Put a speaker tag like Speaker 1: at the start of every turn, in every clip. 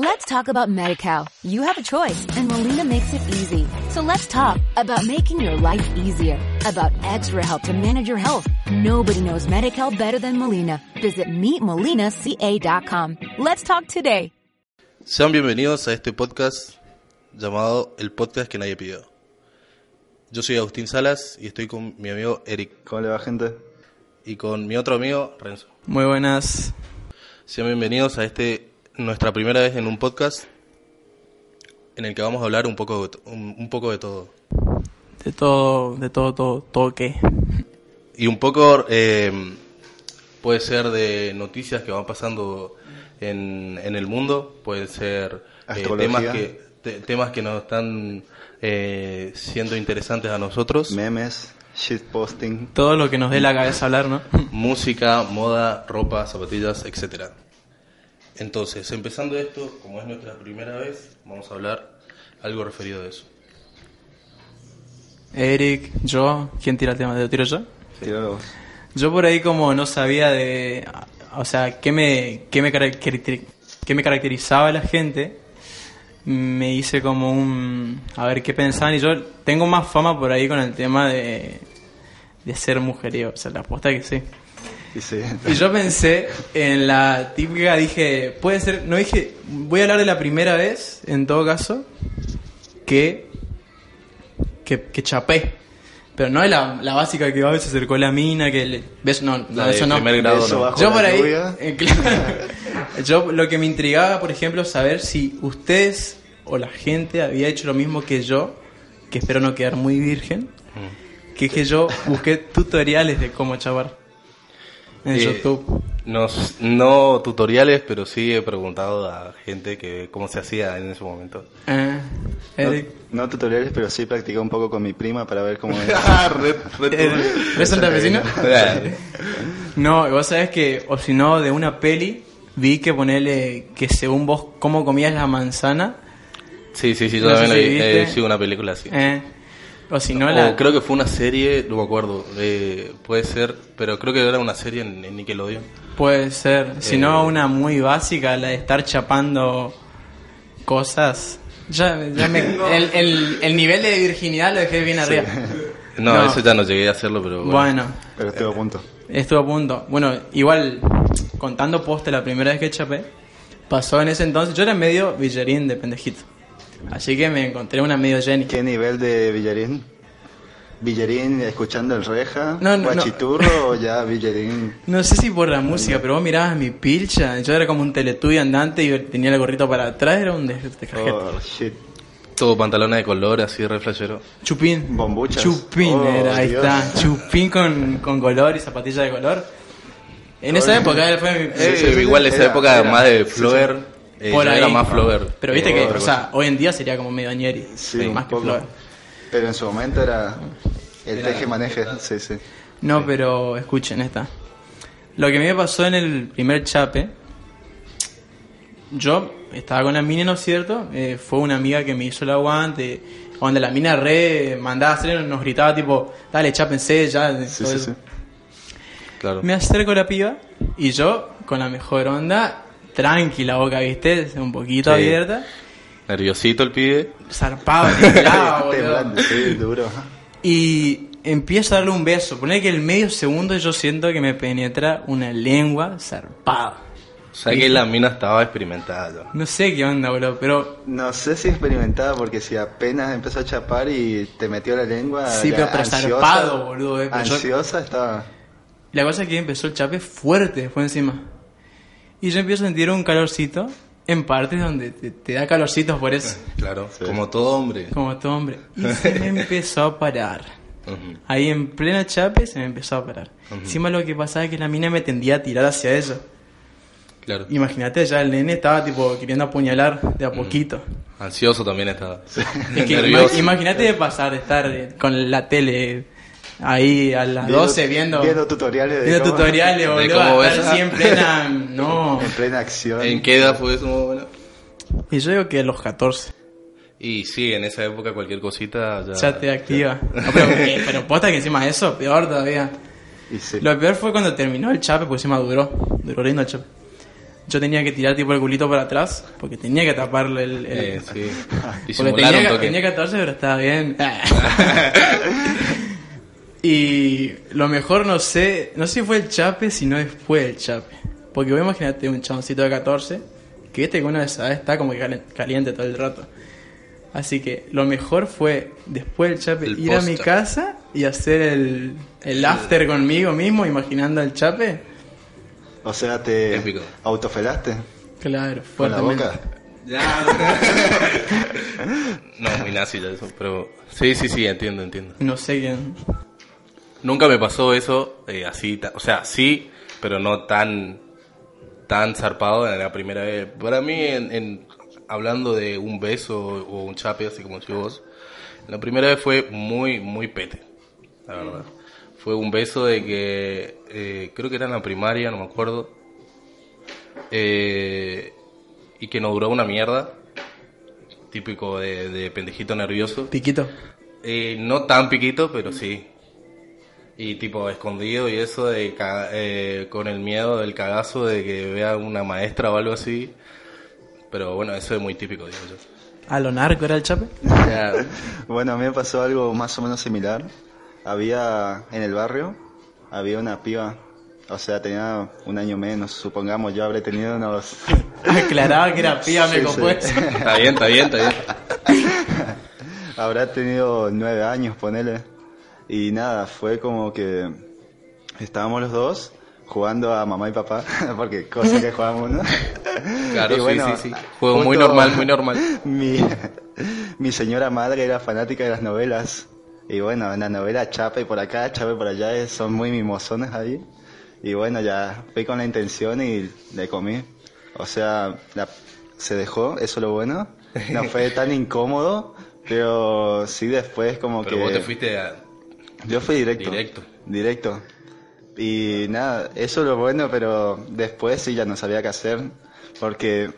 Speaker 1: Let's talk about MediCal. You have a choice and Molina makes it easy. So let's talk about making your life easier, about extra help to manage your health. Nobody knows MediCal better than Molina. Visit meetmolinaca.com. Let's talk today.
Speaker 2: Sean bienvenidos a este podcast llamado El Podcast que Nadie Pidió. Yo soy Agustín Salas y estoy con mi amigo Eric
Speaker 3: ¿Cómo le va, gente?
Speaker 2: y con mi otro amigo Renzo.
Speaker 4: Muy buenas.
Speaker 2: Sean bienvenidos a este nuestra primera vez en un podcast en el que vamos a hablar un poco de, un, un poco de todo
Speaker 4: De todo, de todo, todo, todo qué.
Speaker 2: y un poco eh, puede ser de noticias que van pasando en, en el mundo, pueden ser eh, temas que te- temas que nos están eh, siendo interesantes a nosotros.
Speaker 3: Memes, shitposting.
Speaker 4: Todo lo que nos dé la cabeza hablar, ¿no?
Speaker 2: música, moda, ropa, zapatillas, etcétera. Entonces, empezando esto, como es nuestra primera vez, vamos a hablar algo referido a eso.
Speaker 4: Eric, yo, ¿quién tira el tema? ¿Lo tiro yo?
Speaker 3: Tíralo vos.
Speaker 4: Yo por ahí como no sabía de, o sea, qué me, qué me, caracteri- qué me caracterizaba a la gente, me hice como un, a ver qué pensaban y yo tengo más fama por ahí con el tema de, de ser mujeriego, o sea, la aposta que sí.
Speaker 3: Y sí.
Speaker 4: Y yo pensé en la típica, dije, puede ser, no dije, voy a hablar de la primera vez, en todo caso, que, que, que chapé. Pero no de la, la básica que a veces se acercó la mina, que le, ¿ves? No, no,
Speaker 2: La de
Speaker 4: eso no.
Speaker 2: primer grado, no.
Speaker 4: Yo por ahí, eh, claro. yo lo que me intrigaba, por ejemplo, saber si ustedes o la gente había hecho lo mismo que yo, que espero no quedar muy virgen, que es que yo busqué tutoriales de cómo chapar en
Speaker 2: Eh,
Speaker 4: YouTube.
Speaker 2: nos- no tutoriales, pero sí he preguntado a gente que cómo se hacía en ese momento.
Speaker 4: Ah, Eric.
Speaker 3: No, no tutoriales, pero sí practicé un poco con mi prima para ver cómo es.
Speaker 4: ¿Eres ¿Eres santafesino? No, vos sabés que, o si no, de una peli, vi que ponerle que según vos cómo comías la manzana,
Speaker 2: sí, sí, sí, yo
Speaker 4: No sé
Speaker 2: también
Speaker 4: si
Speaker 2: lo vi, eh, sí, una película así.
Speaker 4: eh, o si no, la...
Speaker 2: creo que fue una serie, no me acuerdo, eh, puede ser, pero creo que era una serie en, en Nickelodeon.
Speaker 4: Puede ser. Si no,
Speaker 2: Eh.
Speaker 4: una muy básica, la de estar chapando cosas. Ya, ya me- el, el- el nivel de virginidad lo dejé bien arriba.
Speaker 2: No,
Speaker 4: No.
Speaker 2: eso ya no llegué a hacerlo, pero bueno.
Speaker 4: Bueno,
Speaker 3: Pero estuve a punto.
Speaker 4: estuvo a punto. Bueno, igual, contando poste la primera vez que chapé, pasó en ese entonces. Yo era medio villarín de pendejito. Así que me encontré una medio Jenny.
Speaker 3: ¿Qué nivel de Villarín? ¿Villarín escuchando el reja?
Speaker 4: No, no, no.
Speaker 3: ¿Guachiturro o ya Villarín?
Speaker 4: No sé si por la música, pero vos mirabas mi pilcha. Yo era como un teletubbie andante y tenía el gorrito para atrás. Era un de, de cajeta.
Speaker 3: Oh, shit.
Speaker 2: Todo pantalones de color, así, re flashero.
Speaker 4: Chupín.
Speaker 3: Bombuchas.
Speaker 4: Chupín
Speaker 3: Oh,
Speaker 4: era, ahí
Speaker 3: Dios.
Speaker 4: está. Chupín con, con color y zapatillas de color. En esa época fue mi...
Speaker 2: Eh,
Speaker 3: sí, sí,
Speaker 2: igual esa
Speaker 3: era-
Speaker 2: época
Speaker 3: era-
Speaker 2: más de
Speaker 3: sí, sí.
Speaker 2: Flower, eh,
Speaker 4: por ahí.
Speaker 2: era más Flower.
Speaker 4: Pero viste que, o sea, hoy en día sería como medio añeri.
Speaker 3: Sí,
Speaker 4: más que
Speaker 3: poco.
Speaker 4: Flower.
Speaker 3: Pero en su momento era el teje-maneje. Sí, sí.
Speaker 4: No, pero escuchen esta. Lo que me pasó en el primer chape, yo estaba con la mina, ¿no es cierto? Eh, fue una amiga que me hizo el aguante. Donde la mina re mandaba a hacer, nos gritaba tipo, dale, chápense ya.
Speaker 3: Sí,
Speaker 4: todo
Speaker 3: sí,
Speaker 4: eso.
Speaker 3: sí.
Speaker 2: Claro.
Speaker 4: Me acerco a la piba y yo, con la mejor onda, tranquila boca, ¿viste? Un poquito
Speaker 2: Sí.
Speaker 4: abierta.
Speaker 2: Nerviosito el pibe.
Speaker 4: Zarpado, boludo.
Speaker 3: Temblando, sí, duro.
Speaker 4: Y empiezo a darle un beso. Poner que el medio segundo yo siento que me penetra una lengua zarpada.
Speaker 2: O sea que la mina estaba experimentada.
Speaker 4: No sé qué onda, boludo, pero...
Speaker 3: No sé si experimentaba porque si apenas empezó a chapar y te metió la lengua.
Speaker 4: Sí, pero- pero
Speaker 3: ansiosa-
Speaker 4: zarpado, boludo, eh, yo-
Speaker 3: Ansiosa estaba.
Speaker 4: La cosa es que empezó el chape fuerte después encima. Y yo empiezo a sentir un calorcito en partes donde te, te da calorcitos por eso.
Speaker 2: Claro,
Speaker 3: Sí.
Speaker 2: como todo hombre.
Speaker 4: Como todo hombre. Y se me empezó a parar.
Speaker 2: Ujú.
Speaker 4: Ahí en plena chape se me empezó a parar. Encima lo que pasaba es que la mina me tendía a tirar hacia ella.
Speaker 2: Claro.
Speaker 4: Imagínate, ya el nene estaba tipo queriendo apuñalar de a poquito.
Speaker 2: Ansioso también estaba.
Speaker 4: Es que
Speaker 2: Nervioso.
Speaker 4: ima- imagínate de pasar de estar eh, con la tele ahí a las 12 viendo,
Speaker 3: Viendo tutoriales de
Speaker 4: viendo
Speaker 3: cómo-
Speaker 4: tutoriales,
Speaker 2: de
Speaker 4: boludo,
Speaker 2: cómo
Speaker 4: a estar en plena... No.
Speaker 3: En plena acción.
Speaker 2: ¿En qué edad fue eso? más o menos?
Speaker 4: Y yo digo que a los 14
Speaker 2: Y sí, en esa época cualquier cosita ya...
Speaker 4: ya te activa. No, pero, eh, pero posta que encima de eso, peor todavía.
Speaker 3: Y sí.
Speaker 4: Lo peor fue cuando terminó el chape, porque encima duró. Duró lindo el chape. yo tenía que tirar tipo el culito para atrás, porque tenía que taparle el... el-
Speaker 2: Eh, sí.
Speaker 4: porque tenía,
Speaker 2: un
Speaker 4: que-
Speaker 2: toque.
Speaker 4: tenía 14, pero estaba bien. Y lo mejor, no sé, no sé si fue el chape, sino después del chape. Porque vos imagínate un chaboncito de 14, que viste que uno está como que caliente todo el rato. Así que lo mejor fue, después del chape,
Speaker 2: El
Speaker 4: ir a mi casa y hacer el, el after conmigo mismo, imaginando el chape.
Speaker 3: O sea, te
Speaker 2: Épico.
Speaker 3: autofelaste
Speaker 4: Claro,
Speaker 3: con la boca.
Speaker 2: No, muy nazi ya eso, pero... Sí, sí, sí, entiendo, entiendo.
Speaker 4: No sé quién.
Speaker 2: Nunca me pasó eso eh, así, o sea, sí, pero no tan tan zarpado en la primera vez. Para mí, en, en- hablando de un beso o un chape, así como vos, la primera vez fue muy, muy pete, la verdad. Fue un beso de que eh, creo que era en la primaria, no me acuerdo, eh, y que no duró una mierda, típico de, de pendejito nervioso.
Speaker 4: Piquito.
Speaker 2: Eh, no tan piquito, pero sí. Y tipo escondido y eso de ca- eh, con el miedo del cagazo de que vea una maestra o algo así. Pero bueno, eso es muy típico, digo yo.
Speaker 4: ¿A lo narco era el chape?
Speaker 2: Ya,
Speaker 3: Bueno, a mí me pasó algo más o menos similar. Había en el barrio, había una piba, o sea, tenía un año menos, supongamos, yo habré tenido unos...
Speaker 4: Aclaraba que era piba, me
Speaker 3: Sí,
Speaker 4: copó
Speaker 3: sí.
Speaker 4: eso.
Speaker 2: está bien, está bien, está bien.
Speaker 3: Habrá tenido nueve años, ponele. Y nada, fue como que estábamos los dos jugando a mamá y papá, porque cosa que jugamos, ¿no?
Speaker 2: Claro,
Speaker 3: Y
Speaker 2: sí,
Speaker 3: bueno,
Speaker 2: sí, sí. Juego muy normal, muy normal.
Speaker 3: Mi, mi señora madre era fanática de las novelas. Y bueno, en la novela Chape por acá, Chape por allá, eh, son muy mimosones ahí. Y bueno, ya fui con la intención y le comí. O sea, la- se dejó, eso es lo bueno. No fue tan incómodo, pero sí después como
Speaker 2: Pero
Speaker 3: que...
Speaker 2: vos te fuiste a...
Speaker 3: Yo fui directo.
Speaker 2: Directo.
Speaker 3: Directo. Y nada, eso es lo bueno, pero después sí ya no sabía qué hacer. Porque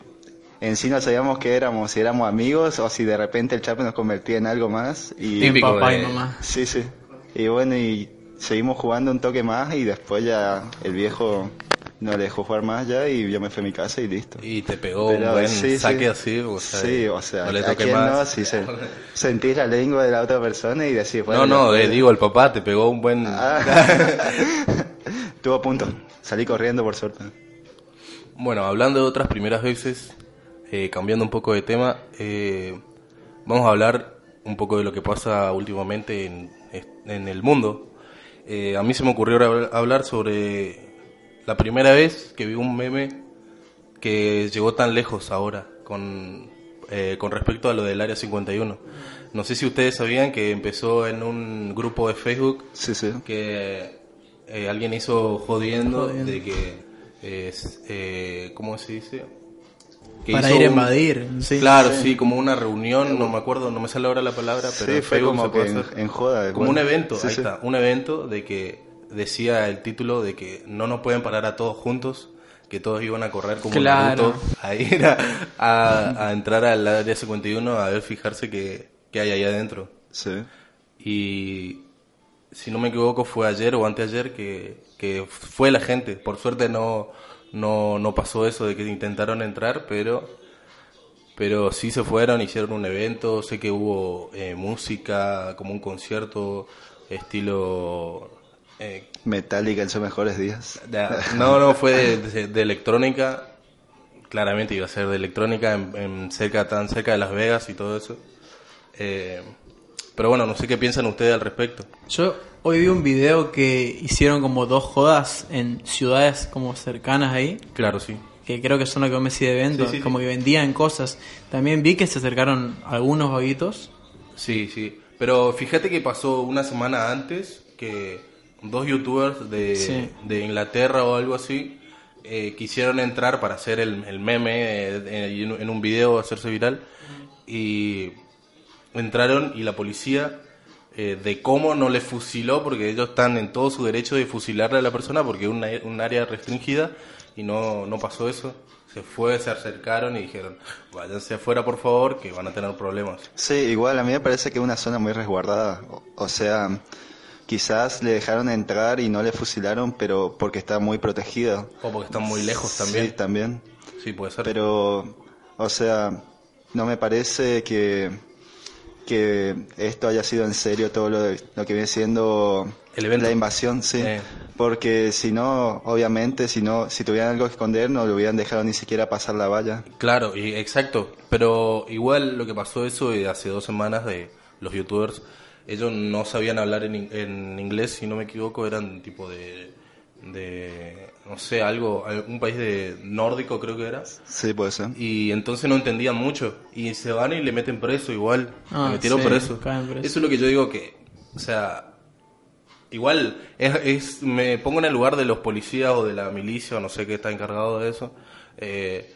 Speaker 3: en sí no sabíamos qué éramos, si éramos amigos o si de repente el chape nos convertía en algo más. Y
Speaker 4: En
Speaker 2: Típico
Speaker 4: papá
Speaker 2: de-
Speaker 4: y mamá.
Speaker 3: sí, sí. Y bueno, y seguimos jugando un toque más y después ya el viejo no le dejó jugar más ya y yo me fui a mi casa y listo.
Speaker 2: Y te pegó
Speaker 3: Pero
Speaker 2: un buen
Speaker 3: sí,
Speaker 2: saque
Speaker 3: sí.
Speaker 2: así, o sea,
Speaker 3: sí, o sea,
Speaker 2: no le
Speaker 3: ¿a
Speaker 2: toqué más.
Speaker 3: no? Si se, sentís la lengua de la otra persona y decís, bueno,
Speaker 2: no, no, eh, digo, el papá te pegó un buen...
Speaker 3: Ah. Estuvo a punto. Salí corriendo por suerte.
Speaker 2: Bueno, hablando de otras primeras veces, eh, cambiando un poco de tema, eh, vamos a hablar un poco de lo que pasa últimamente en, en el mundo. Eh, a mí se me ocurrió habl- hablar sobre la primera vez que vi un meme que llegó tan lejos ahora con, eh, con respecto a lo del Área 51. No sé si ustedes sabían que empezó en un grupo de Facebook
Speaker 3: Sí, sí.
Speaker 2: que eh, alguien hizo jodiendo,
Speaker 4: Jodiendo.
Speaker 2: de que es, eh, ¿cómo se dice? Que
Speaker 4: Para ir a
Speaker 2: un-
Speaker 4: invadir. Sí.
Speaker 2: claro, sí. como una reunión, no me acuerdo, no me sale ahora la palabra, pero
Speaker 3: Sí,
Speaker 2: en
Speaker 3: fue
Speaker 2: Facebook
Speaker 3: como
Speaker 2: se puede
Speaker 3: que en, en joda.
Speaker 2: como
Speaker 3: bueno.
Speaker 2: un evento,
Speaker 3: Sí,
Speaker 2: ahí
Speaker 3: sí.
Speaker 2: está, un evento de que decía el título de que no nos pueden parar a todos juntos, que todos iban a correr como
Speaker 4: Claro.
Speaker 2: Naruto a ir a, a- a entrar al área 51 a ver, fijarse qué, qué hay ahí adentro.
Speaker 3: Sí.
Speaker 2: Y si no me equivoco fue ayer o anteayer que, que fue la gente. Por suerte no, no, no pasó eso de que intentaron entrar, pero, pero sí se fueron, hicieron un evento. Sé que hubo eh, música, como un concierto estilo... eh,
Speaker 3: Metallica en sus mejores días.
Speaker 2: no, no, fue de, de- de electrónica. Claramente iba a ser de electrónica en, en cerca, tan cerca de Las Vegas y todo eso. Eh, pero bueno, no sé qué piensan ustedes al respecto.
Speaker 4: Yo hoy vi un video que hicieron como dos jodas en ciudades como cercanas ahí,
Speaker 2: Claro, sí.
Speaker 4: que creo que son lo que vos me decís de eventos,
Speaker 2: Sí, sí, sí.
Speaker 4: como que vendían cosas. También vi que se acercaron algunos vaguitos.
Speaker 2: Sí, sí. Pero fíjate que pasó una semana antes que dos youtubers de,
Speaker 4: Sí.
Speaker 2: de Inglaterra o algo así eh, quisieron entrar para hacer el, el meme eh, en, en un video, hacerse viral. Y entraron y la policía eh, de cómo no le fusiló, porque ellos están en todo su derecho de fusilarle a la persona porque es una- un área restringida y no, no pasó eso. Se fue, se acercaron y dijeron, váyanse afuera por favor, que van a tener problemas.
Speaker 3: Sí, igual a mí me parece que es una zona muy resguardada. O, o sea, quizás le dejaron entrar y no le fusilaron, pero porque está muy protegida.
Speaker 2: O porque están muy lejos también.
Speaker 3: Sí, también.
Speaker 2: Sí, puede ser.
Speaker 3: Pero, o sea, no me parece que, que esto haya sido en serio todo lo, de- lo que viene siendo
Speaker 2: El evento.
Speaker 3: la invasión, sí.
Speaker 2: Eh.
Speaker 3: Porque si no, obviamente, si no, si tuvieran algo que esconder, no lo hubieran dejado ni siquiera pasar la valla.
Speaker 2: Claro, y, exacto. Pero igual lo que pasó eso de hace dos semanas de los youtubers, ellos no sabían hablar en, en inglés, si no me equivoco, eran tipo de, de no sé, algo, un país de nórdico creo que era.
Speaker 3: Sí, puede ser.
Speaker 2: Y entonces no entendían mucho. Y se van y le meten preso igual.
Speaker 4: Ah,
Speaker 2: le metieron
Speaker 4: sí,
Speaker 2: preso.
Speaker 4: caen preso.
Speaker 2: Eso es lo que yo digo que, o sea, igual es, es- me pongo en el lugar de los policías o de la milicia o no sé qué está encargado de eso. eh,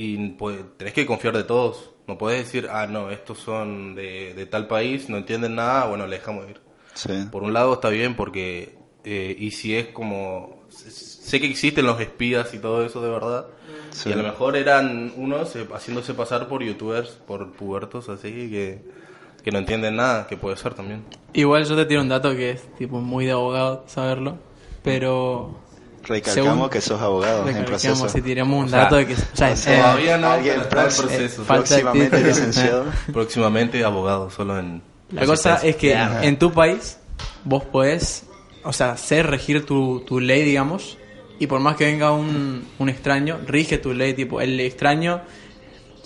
Speaker 2: y pues, tenés que confiar de todos. No puedes decir, ah, no, estos son de, de tal país, no entienden nada, bueno, le dejamos ir.
Speaker 3: Sí.
Speaker 2: Por un lado está bien porque, eh, y si es como, sé que existen los espías y todo eso de verdad,
Speaker 3: Sí.
Speaker 2: y a lo mejor eran unos eh, haciéndose pasar por youtubers, por pubertos así, que, que no entienden nada, que puede ser también.
Speaker 4: Igual yo te tiro un dato que es tipo muy de abogado saberlo, pero
Speaker 3: Recalcamos
Speaker 4: Según-
Speaker 3: que sos abogado en proceso.
Speaker 4: si tiramos un
Speaker 2: O sea,
Speaker 4: dato de que... O sea,
Speaker 3: o sea,
Speaker 4: eh,
Speaker 2: Todavía no,
Speaker 3: alguien
Speaker 2: proceso.
Speaker 4: eh,
Speaker 3: Próximamente
Speaker 4: título.
Speaker 3: licenciado.
Speaker 2: Próximamente abogado, solo en...
Speaker 4: La cosa es que
Speaker 3: Ajá.
Speaker 4: en tu país vos podés, o sea, ser regir tu, tu ley, digamos, y por más que venga un, un extraño, rige tu ley, tipo, el extraño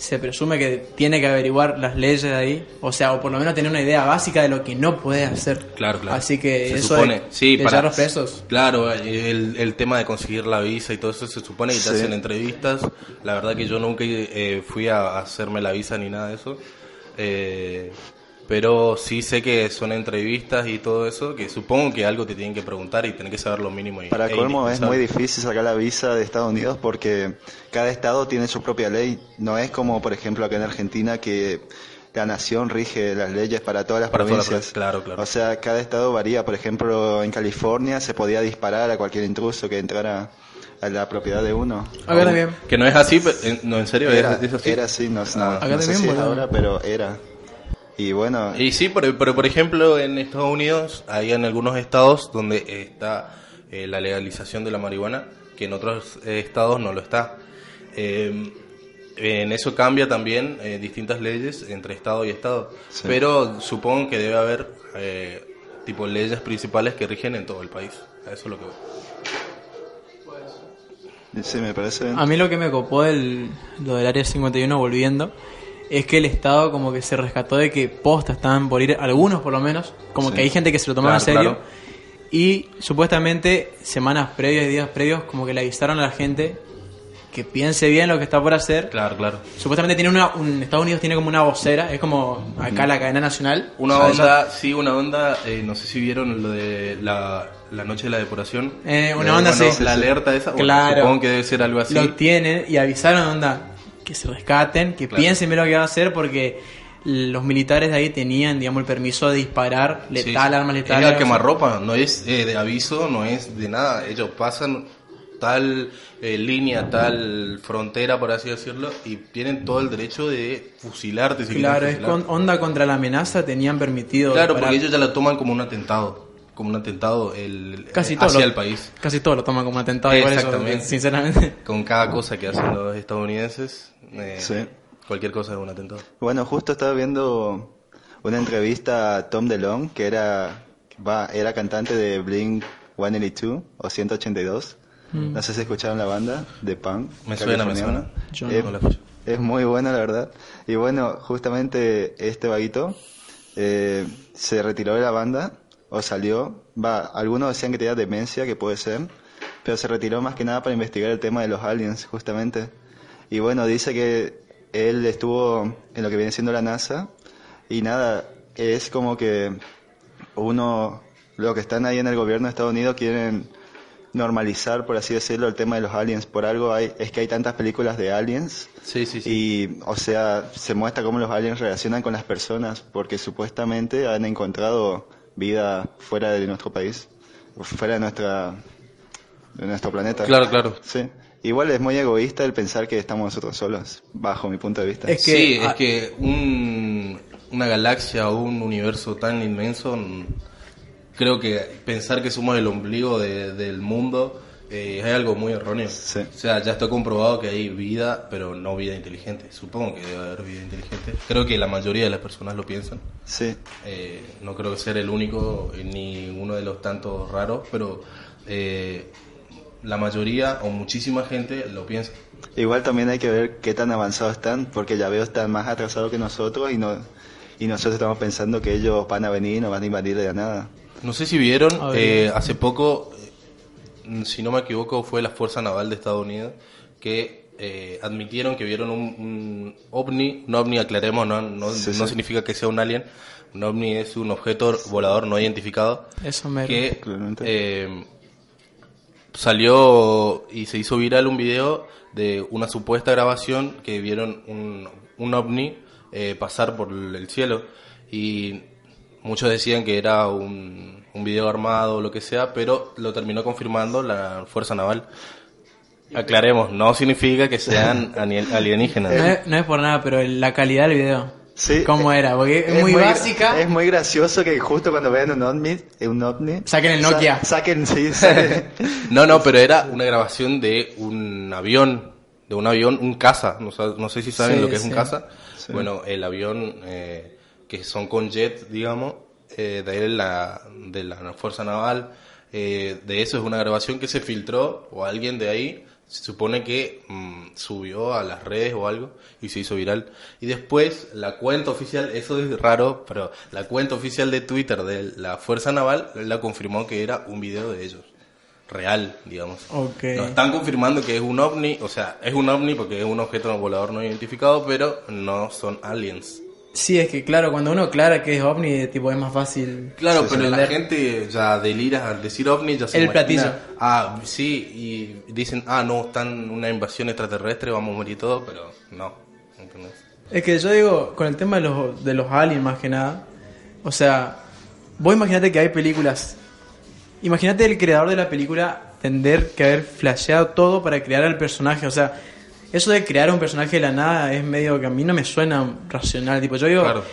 Speaker 4: se presume que tiene que averiguar las leyes de ahí, o sea, o por lo menos tener una idea básica de lo que no puede hacer.
Speaker 2: Claro, claro.
Speaker 4: Así que
Speaker 2: se
Speaker 4: eso
Speaker 2: supone,
Speaker 4: de,
Speaker 2: sí,
Speaker 4: de
Speaker 2: para
Speaker 4: los presos.
Speaker 2: Claro, el, el tema de conseguir la visa y todo eso se supone que te
Speaker 3: Sí.
Speaker 2: hacen entrevistas. La verdad que yo nunca eh, fui a hacerme la visa ni nada de eso. Eh, pero sí sé que son entrevistas y todo eso, que supongo que algo te tienen que preguntar y tenés que saber lo mínimo. y-
Speaker 3: Para
Speaker 2: e
Speaker 3: colmo es muy difícil sacar la visa de Estados Unidos porque cada estado tiene su propia ley. No es como, por ejemplo, acá en Argentina que la nación rige las leyes para todas las
Speaker 2: Para
Speaker 3: provincias.
Speaker 2: pro- claro, claro.
Speaker 3: O sea, cada estado varía. Por ejemplo, en California se podía disparar a cualquier intruso que entrara a la propiedad de uno.
Speaker 4: A ver, bien.
Speaker 2: Que no es así, pero- eh, no, en serio,
Speaker 3: Era,
Speaker 2: es, es así.
Speaker 3: era así, no, no, no sé si es ahora, pero era. Y bueno,
Speaker 2: Y sí, pero, pero por ejemplo en Estados Unidos hay en algunos estados donde está eh, la legalización de la marihuana, que en otros eh, estados no lo está. Eh, en eso cambia también eh, distintas leyes entre estado y estado,
Speaker 3: Sí.
Speaker 2: pero supongo que debe haber eh, tipo leyes principales que rigen en todo el país. A eso es lo que voy.
Speaker 3: sí, me parece.
Speaker 4: A mí lo que me copó del, lo del Área 51 volviendo es que el Estado como que se rescató de que posta estaban por ir, algunos por lo menos, como
Speaker 3: Sí.
Speaker 4: que hay gente que se lo tomaba
Speaker 2: Claro,
Speaker 4: en serio.
Speaker 2: claro.
Speaker 4: Y supuestamente semanas previas, días previos, como que le avisaron a la gente que piense bien lo que está por hacer.
Speaker 2: Claro, claro.
Speaker 4: Supuestamente tiene una, un, Estados Unidos tiene como una vocera, es como acá la cadena nacional.
Speaker 2: Una onda, sí, una onda, eh, no sé si vieron lo de la, la noche de la depuración.
Speaker 4: Eh, una
Speaker 2: Eh,
Speaker 4: onda
Speaker 2: bueno,
Speaker 4: así.
Speaker 2: La alerta esa,
Speaker 4: Claro.
Speaker 2: supongo que debe ser algo así.
Speaker 4: Lo tienen y avisaron, onda, que se rescaten, que
Speaker 2: Claro.
Speaker 4: piensen bien lo que va a hacer porque los militares de ahí tenían, digamos, el permiso de disparar
Speaker 2: Sí.
Speaker 4: letal, armas
Speaker 2: Es
Speaker 4: letales.
Speaker 2: al quemarropa, no es eh, de aviso, no es de nada. Ellos pasan tal eh, línea, tal frontera, por así decirlo, y tienen todo el derecho de fusilarte. Si
Speaker 4: Claro, es con onda contra la amenaza, tenían permitido.
Speaker 2: Claro,
Speaker 4: disparar.
Speaker 2: porque ellos ya lo toman como un atentado, como un atentado el,
Speaker 4: casi
Speaker 2: eh,
Speaker 4: todo
Speaker 2: hacia
Speaker 4: lo-
Speaker 2: el país.
Speaker 4: Casi todo lo toman como atentado, por eso,
Speaker 2: Exactamente.
Speaker 4: sinceramente.
Speaker 2: Con cada cosa que hacen los estadounidenses, eh,
Speaker 3: Sí.
Speaker 2: cualquier cosa es un atentado.
Speaker 3: Bueno, justo estaba viendo una entrevista a Tom DeLonge, que era, va, era cantante de Blink 182 o 182. No sé si escucharon la banda de punk.
Speaker 2: Me suena, me suena.
Speaker 4: Yo
Speaker 3: es,
Speaker 2: no la escucho.
Speaker 3: es muy buena, la verdad. Y bueno, justamente este vaguito eh, se retiró de la banda o salió. Va, algunos decían que tenía demencia, que puede ser, pero se retiró más que nada para investigar el tema de los aliens, justamente. Y bueno, dice que él estuvo en lo que viene siendo la NASA y nada, es como que uno, los que están ahí en el gobierno de Estados Unidos quieren normalizar, por así decirlo, el tema de los aliens. Por algo hay, es que hay tantas películas de aliens
Speaker 2: Sí, sí, sí.
Speaker 3: y, o sea, se muestra cómo los aliens relacionan con las personas, porque supuestamente han encontrado vida fuera de nuestro país, fuera de nuestra, de nuestro planeta.
Speaker 2: Claro, claro.
Speaker 3: Sí. Igual es muy egoísta el pensar que estamos nosotros solos, bajo mi punto de vista.
Speaker 4: Es que-
Speaker 2: sí,
Speaker 4: ah-
Speaker 2: es que un, una galaxia o un universo tan inmenso, mm, creo que pensar que somos el ombligo de- del mundo eh, hay algo muy erróneo.
Speaker 3: Sí.
Speaker 2: O sea, ya está comprobado que hay vida, pero no vida inteligente. Supongo que debe haber vida inteligente. Creo que la mayoría de las personas lo piensan.
Speaker 3: Sí,
Speaker 2: Eh, no creo que ser el único ni uno de los tantos raros, pero eh, la mayoría o muchísima gente lo piensa.
Speaker 3: igual también hay que ver qué tan avanzados están, porque ya veo están más atrasados que nosotros y no y nosotros estamos pensando que ellos van a venir y nos van a invadir de la nada.
Speaker 2: No sé si vieron, eh, hace poco, eh, si no me equivoco, fue la Fuerza Naval de Estados Unidos que eh, admitieron que vieron un, un ovni. Un ovni, aclaremos, no, no,
Speaker 3: Sí,
Speaker 2: no
Speaker 3: sí.
Speaker 2: significa que sea un alien. Un ovni es un objeto volador no identificado
Speaker 4: Eso me...
Speaker 2: que eh, salió y se hizo viral un video de una supuesta grabación que vieron un, un ovni eh, pasar por el cielo y muchos decían que era un, un video armado o lo que sea, pero lo terminó confirmando la Fuerza Naval. Aclaremos, no significa que sean ani-
Speaker 4: No
Speaker 2: alienígenas.
Speaker 4: es, no es por nada, pero la calidad del video.
Speaker 3: Sí.
Speaker 4: ¿Cómo era? Porque es, muy, básica.
Speaker 3: Es muy gracioso que justo cuando vean un ovni, un ovni
Speaker 4: Saquen el
Speaker 3: sa-
Speaker 4: Nokia.
Speaker 3: saquen, sí, saquen-
Speaker 2: No, no, pero era una grabación de un avión, de un avión, un caza. No, no sé si saben
Speaker 4: Sí,
Speaker 2: lo que es
Speaker 4: sí.
Speaker 2: un caza.
Speaker 3: Sí.
Speaker 2: Bueno, el avión eh, que son con jet, digamos, eh, de la, de la Fuerza Naval. eh, de eso es una grabación que se filtró o alguien de ahí se supone que mm, subió a las redes o algo y se hizo viral. Y después la cuenta oficial, eso es raro, pero la cuenta oficial de Twitter de la Fuerza Naval la confirmó que era un video de ellos real, digamos.
Speaker 4: Ok.
Speaker 2: Nos están confirmando que es un ovni, o sea, es un ovni porque es un objeto volador no identificado, pero no son aliens.
Speaker 4: Sí, es que claro, cuando uno aclara que es ovni, tipo, es más fácil.
Speaker 2: Claro,
Speaker 3: Sí,
Speaker 2: pero
Speaker 3: sí.
Speaker 2: la gente ya delira al decir ovni, ya se
Speaker 4: El
Speaker 2: imagina,
Speaker 4: platillo.
Speaker 2: Ah, sí, y dicen, ah, no, están una invasión extraterrestre, vamos a morir todos, pero no, ¿entendés?
Speaker 4: Es que yo digo, con el tema de los, de los aliens más que nada, o sea, vos imaginate que hay películas, imagínate el creador de la película tener que haber flasheado todo para crear al personaje, o sea, eso de crear un personaje de la nada es medio que a mí no me suena racional, tipo, yo digo,
Speaker 2: Claro.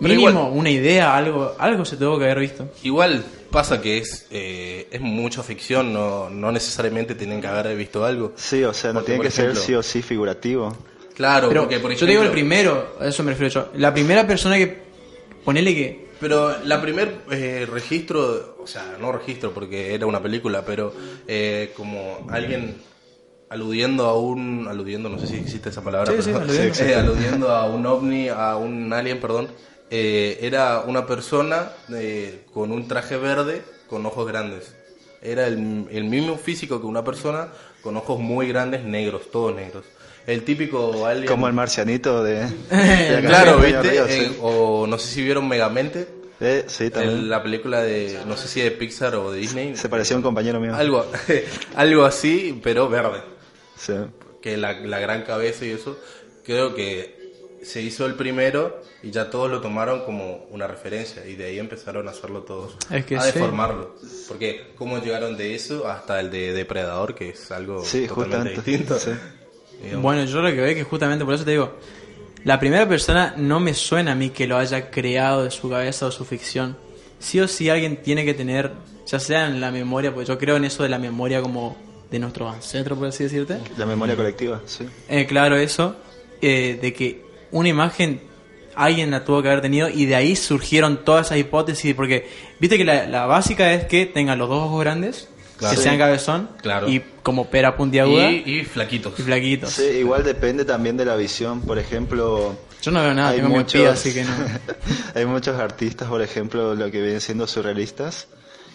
Speaker 4: Mínimo
Speaker 2: igual-
Speaker 4: una idea, algo, algo se tuvo que haber visto.
Speaker 2: Igual pasa que es, eh, es mucha ficción, no, no necesariamente tienen que haber visto algo.
Speaker 3: Sí, o sea, no
Speaker 2: Porque,
Speaker 3: tiene
Speaker 2: por
Speaker 3: que ser
Speaker 2: ejemplo-
Speaker 3: sí o sí figurativo.
Speaker 2: Claro,
Speaker 4: Pero
Speaker 2: porque por
Speaker 4: yo digo el
Speaker 2: ejemplo-
Speaker 4: primero, a eso me refiero yo, la primera persona que, ponele que,
Speaker 2: Pero la primer eh, registro, o sea, no registro porque era una película, pero eh, como alguien aludiendo a un, aludiendo, no sé si existe esa palabra,
Speaker 4: Sí,
Speaker 2: pero-
Speaker 4: sí, aludiendo.
Speaker 2: eh, aludiendo a un ovni, a un alien, perdón, eh, era una persona eh, con un traje verde con ojos grandes. Era el, el mismo físico que una persona con ojos muy grandes, negros, todos negros. El típico alien.
Speaker 3: Como el marcianito de... de la
Speaker 2: Claro, ¿viste?
Speaker 3: Río,
Speaker 2: Eh, o no sé si vieron Megamente.
Speaker 3: Eh, sí, también.
Speaker 2: El- la película de, no sé si de Pixar o de Disney.
Speaker 3: Se parecía a un compañero mío.
Speaker 2: Algo, algo así, pero verde.
Speaker 3: Sí.
Speaker 2: Que la, la gran cabeza y eso. Creo que se hizo el primero y ya todos lo tomaron como una referencia y de ahí empezaron a hacerlo todos.
Speaker 4: Es que
Speaker 2: a
Speaker 4: sí.
Speaker 2: deformarlo. Porque cómo llegaron de eso hasta el de Depredador, que es algo
Speaker 3: Sí,
Speaker 2: totalmente distinto.
Speaker 3: Sí.
Speaker 4: Bueno, yo lo que veo es que justamente por eso te digo, la primera persona no me suena a mí que lo haya creado de su cabeza o su ficción. Sí o sí alguien tiene que tener, ya sea en la memoria, porque yo creo en eso de la memoria como de nuestros ancestros, por así decirte.
Speaker 3: La memoria colectiva, sí.
Speaker 4: Eh, claro, eso, eh, de que una imagen alguien la tuvo que haber tenido y de ahí surgieron todas esas hipótesis, porque viste que la, la básica es que tenga los dos ojos grandes,
Speaker 2: Claro.
Speaker 4: que sean cabezón
Speaker 2: Claro.
Speaker 4: y como pera puntiaguda y,
Speaker 2: y, y flaquitos.
Speaker 4: flaquitos.
Speaker 3: Sí, igual depende también de la visión. Por ejemplo,
Speaker 4: Yo no veo nada,
Speaker 3: hay
Speaker 4: tengo
Speaker 3: muchos,
Speaker 4: miopía, así que no.
Speaker 3: hay muchos artistas, por ejemplo, lo que vienen siendo surrealistas,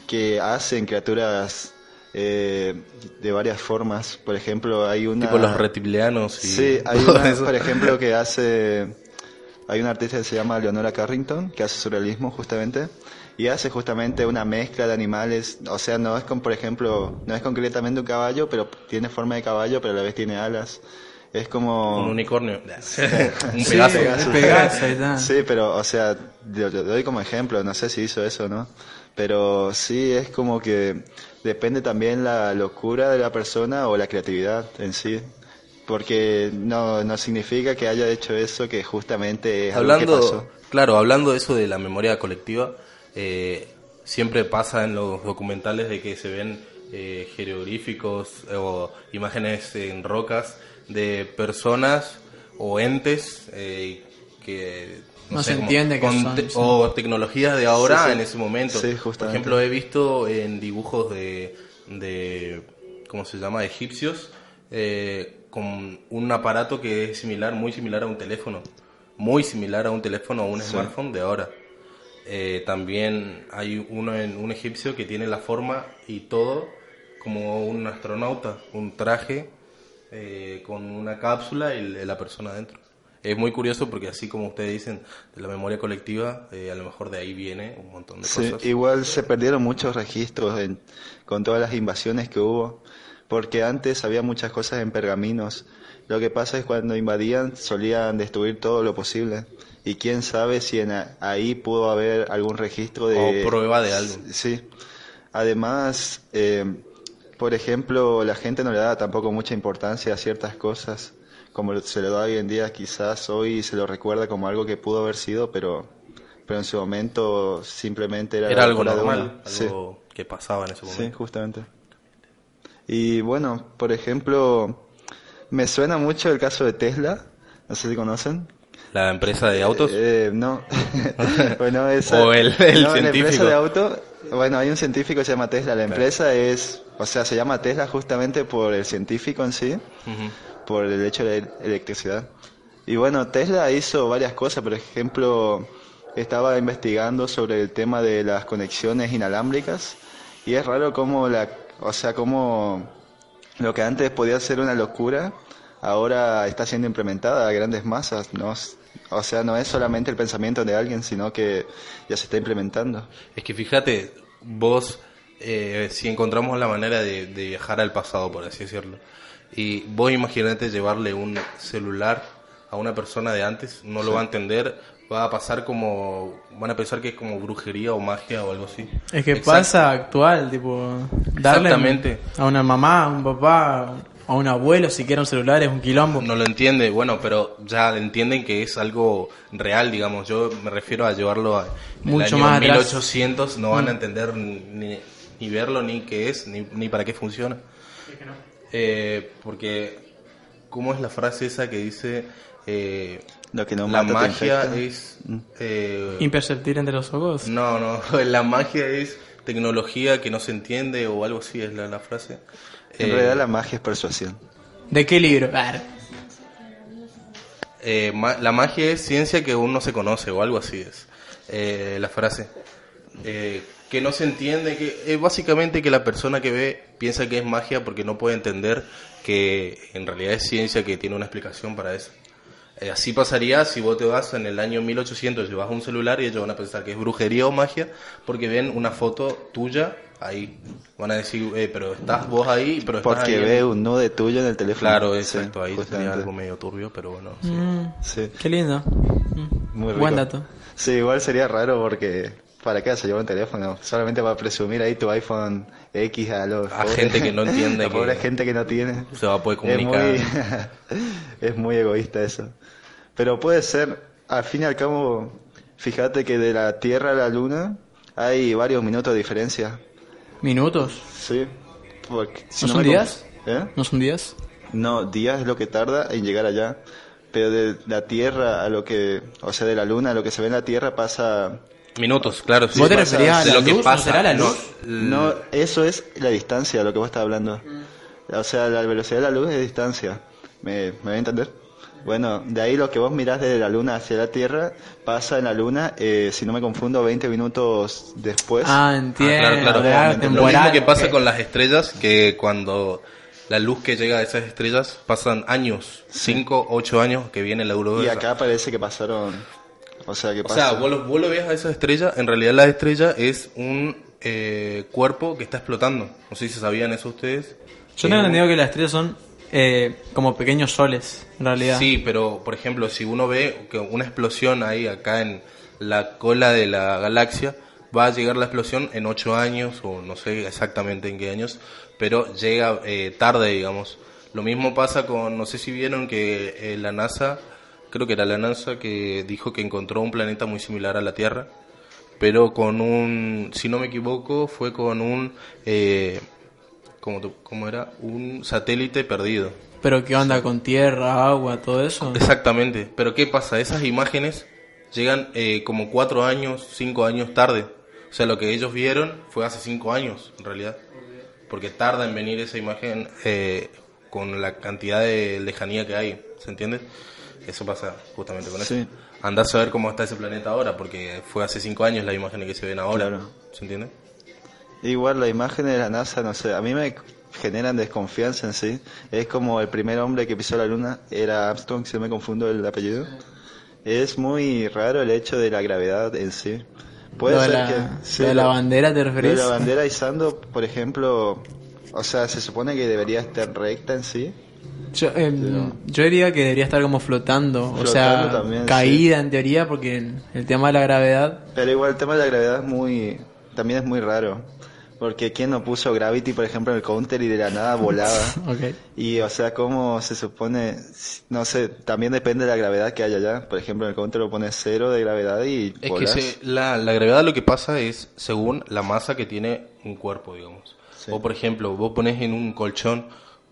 Speaker 3: que hacen criaturas eh, de varias formas. Por ejemplo, hay una...
Speaker 2: Tipo los reptilianos y
Speaker 3: Sí, hay una, por ejemplo, que hace... Hay una artista que se llama Leonora Carrington, que hace surrealismo justamente, y hace justamente una mezcla de animales, o sea, no es con, por ejemplo, no es concretamente un caballo, pero tiene forma de caballo, pero a la vez tiene alas. Es como...
Speaker 2: Un unicornio. un
Speaker 4: Sí,
Speaker 2: pedazo.
Speaker 4: el Pegaso.
Speaker 3: Sí, pero, o sea, yo, yo doy como ejemplo, no sé si hizo eso o no, pero sí es como que depende también la locura de la persona o la creatividad en sí, porque no, no significa que haya hecho eso que justamente es algo que pasó.
Speaker 2: Hablando, claro, hablando de eso de la memoria colectiva, eh, siempre pasa en los documentales de que se ven eh, jeroglíficos o imágenes en rocas de personas o entes eh, que
Speaker 4: No se entiende que son,
Speaker 2: te-
Speaker 4: sí.
Speaker 2: o tecnologías de ahora
Speaker 3: Sí, sí.
Speaker 2: en ese momento.
Speaker 3: Sí,
Speaker 2: Por ejemplo, he visto en dibujos de, de ¿cómo se llama? egipcios eh, con un aparato que es similar, muy similar a un teléfono, muy similar a un teléfono o un smartphone de ahora. Eh, también hay uno en un egipcio que tiene la forma y todo como un astronauta, un traje eh, con una cápsula y la persona adentro. Es muy curioso porque así como ustedes dicen de la memoria colectiva, eh, a lo mejor de ahí viene un montón de
Speaker 3: Sí,
Speaker 2: cosas.
Speaker 3: igual se perdieron muchos registros en- con todas las invasiones que hubo, porque antes había muchas cosas en pergaminos. Lo que pasa es cuando invadían solían destruir todo lo posible. Y quién sabe si en a- ahí pudo haber algún registro de...
Speaker 2: O prueba de algo.
Speaker 3: Sí. Además, eh, por ejemplo, la gente no le da tampoco mucha importancia a ciertas cosas, como se le da hoy en día, quizás hoy se lo recuerda como algo que pudo haber sido, pero, pero en su momento simplemente era,
Speaker 2: algo normal,
Speaker 3: uno. Sí,
Speaker 2: algo que pasaba en ese
Speaker 3: sí,
Speaker 2: momento.
Speaker 3: justamente. Y bueno, por ejemplo, me suena mucho el caso de Tesla, no sé si conocen.
Speaker 2: La empresa de autos.
Speaker 3: Eh, no. bueno, esa,
Speaker 2: O el- el
Speaker 3: no, La
Speaker 2: científico.
Speaker 3: empresa de auto, bueno, hay un científico que se llama Tesla. La empresa es, o sea, se llama Tesla justamente por el científico en sí,
Speaker 2: Ujú.
Speaker 3: Por el hecho de la electricidad. Y bueno, Tesla hizo varias cosas. Por ejemplo, estaba investigando sobre el tema de las conexiones inalámbricas. Y es raro cómo la, o sea, cómo lo que antes podía ser una locura, ahora está siendo implementada a grandes masas. ¿no? O sea, no es solamente el pensamiento de alguien, sino que ya se está implementando.
Speaker 2: Es que fíjate, vos, eh, si encontramos la manera de, de viajar al pasado, por así decirlo, y vos imaginate llevarle un celular a una persona de antes, no lo va a entender, va a pasar como, van a pensar que es como brujería o magia o algo así.
Speaker 4: Es que pasa actual, tipo, darle
Speaker 2: Exactamente.
Speaker 4: a una mamá, a un papá, a un abuelo, si quiere un celular es un quilombo.
Speaker 2: No lo entiende, bueno, pero ya entienden que es algo real, digamos. Yo me refiero a llevarlo a el
Speaker 4: Mucho
Speaker 2: año
Speaker 4: más atrás.
Speaker 2: 1800, no van a entender ni, ni verlo, ni qué es, ni, ni para qué funciona. Eh, porque, ¿cómo es la frase esa que dice eh,
Speaker 3: Lo que no
Speaker 2: la magia es... eh,
Speaker 4: Imperceptible entre los ojos.
Speaker 2: no, no, la magia es tecnología que no se entiende o algo así es la, la frase.
Speaker 3: En
Speaker 2: Eh,
Speaker 3: realidad la magia es persuasión.
Speaker 4: ¿De qué libro?
Speaker 2: Eh, ma- la magia es ciencia que aún no se conoce o algo así es eh, la frase. Eh, que no se entiende, que es básicamente que la persona que ve piensa que es magia porque no puede entender que en realidad es ciencia que tiene una explicación para eso. Eh, así pasaría si vos te vas en el año 1800, llevas un celular y ellos van a pensar que es brujería o magia porque ven una foto tuya ahí. Van a decir, eh, pero estás vos ahí, pero estás
Speaker 3: Porque
Speaker 2: ahí en-
Speaker 3: ve un nude tuyo en el teléfono.
Speaker 2: Claro,
Speaker 3: Sí,
Speaker 2: exacto, ahí sería
Speaker 3: justamente.
Speaker 2: algo medio turbio, pero bueno. sí.
Speaker 4: mm,
Speaker 3: Sí.
Speaker 4: qué lindo. Mm,
Speaker 3: Muy rico.
Speaker 4: Buen dato.
Speaker 3: Sí, igual sería raro porque ¿para qué se lleva un teléfono? Solamente para presumir ahí tu iPhone X a los
Speaker 2: A gente que no entiende que-
Speaker 3: pobre gente que no tiene.
Speaker 2: Se va a poder
Speaker 3: Es
Speaker 2: comunicar.
Speaker 3: muy, es muy egoísta eso. Pero puede ser, al fin y al cabo, fíjate que de la Tierra a la Luna hay varios minutos de diferencia.
Speaker 4: ¿Minutos?
Speaker 3: Sí. Porque, si
Speaker 4: ¿No son días?
Speaker 3: ¿Eh?
Speaker 4: ¿No son días?
Speaker 3: No, días es lo que tarda en llegar allá. Pero de la Tierra a lo que, o sea, de la Luna a lo que se ve en la Tierra pasa...
Speaker 2: Minutos, claro. sí.
Speaker 4: ¿Vos te referías a la
Speaker 2: lo que
Speaker 4: luz? ¿No
Speaker 2: pasa,
Speaker 4: será la
Speaker 2: no,
Speaker 4: luz?
Speaker 3: No, eso es la distancia, lo que vos estás hablando. O sea, la velocidad de la luz es distancia. ¿Me, me voy a entender? Bueno, de ahí lo que vos mirás desde la Luna hacia la Tierra pasa en la Luna, eh, si no me confundo, 20 minutos después.
Speaker 4: Ah,
Speaker 2: Ah,
Speaker 4: entiendo.
Speaker 2: claro, claro.
Speaker 4: Claro,
Speaker 2: Lo mismo que pasa con las estrellas, que cuando la luz que llega de esas estrellas pasan años, 5, 8 años que viene la luz.
Speaker 3: y acá parece que pasaron... O sea, que
Speaker 2: O
Speaker 3: pasa...
Speaker 2: sea, vos lo, vos lo ves a esa estrella, en realidad la estrella es un eh, cuerpo que está explotando. No sé si sabían eso ustedes.
Speaker 4: Yo tengo
Speaker 2: Eh,
Speaker 4: entendido que las estrellas son eh, como pequeños soles, en realidad.
Speaker 2: Sí, pero por ejemplo, si uno ve que una explosión ahí acá en la cola de la galaxia, va a llegar la explosión en ocho años, o no sé exactamente en qué años, pero llega eh, tarde, digamos. Lo mismo pasa con, no sé si vieron que eh, la NASA, creo que era la NASA que dijo que encontró un planeta muy similar a la Tierra, pero con un, si no me equivoco, fue con un... eh, como era un satélite perdido.
Speaker 4: Pero ¿qué onda con tierra, agua, todo eso?
Speaker 2: Exactamente. Pero ¿qué pasa? Esas imágenes llegan eh, como cuatro años, cinco años tarde. O sea, lo que ellos vieron fue hace cinco años, en realidad. Porque tarda en venir esa imagen eh, con la cantidad de lejanía que hay. ¿Se entiende? Eso pasa justamente con eso.
Speaker 3: Sí.
Speaker 2: Andá a saber cómo está ese planeta ahora, porque fue hace cinco años las imágenes que se ven ahora.
Speaker 3: Claro.
Speaker 2: ¿Se entiende?
Speaker 3: Igual las imágenes de la NASA, no sé, a mí me generan desconfianza en sí. Es como el primer hombre que pisó la luna, era Armstrong, si no me confundo el apellido. Es muy raro el hecho de la gravedad en sí. Puede
Speaker 4: Lo de
Speaker 3: ser
Speaker 4: la-
Speaker 3: que... sí,
Speaker 4: de la
Speaker 3: lo-
Speaker 4: bandera, ¿te
Speaker 3: de la bandera izando, por ejemplo, o sea, se supone que debería estar recta en sí.
Speaker 4: Yo, em, yo diría que debería estar como flotando, o sea,
Speaker 3: también,
Speaker 4: caída en teoría, porque el, el tema de la gravedad.
Speaker 3: Pero igual el tema de la gravedad es muy, también es muy raro. Porque quién no puso Gravity, por ejemplo, en el counter y de la nada volaba. Y, o sea, cómo se supone, no sé, también depende de la gravedad que haya allá. Por ejemplo, en el counter lo pones cero de gravedad y
Speaker 2: Es
Speaker 3: volás.
Speaker 2: que se- la, la gravedad lo que pasa es según la masa que tiene un cuerpo, digamos.
Speaker 3: Sí.
Speaker 2: O por ejemplo, vos pones en un colchón,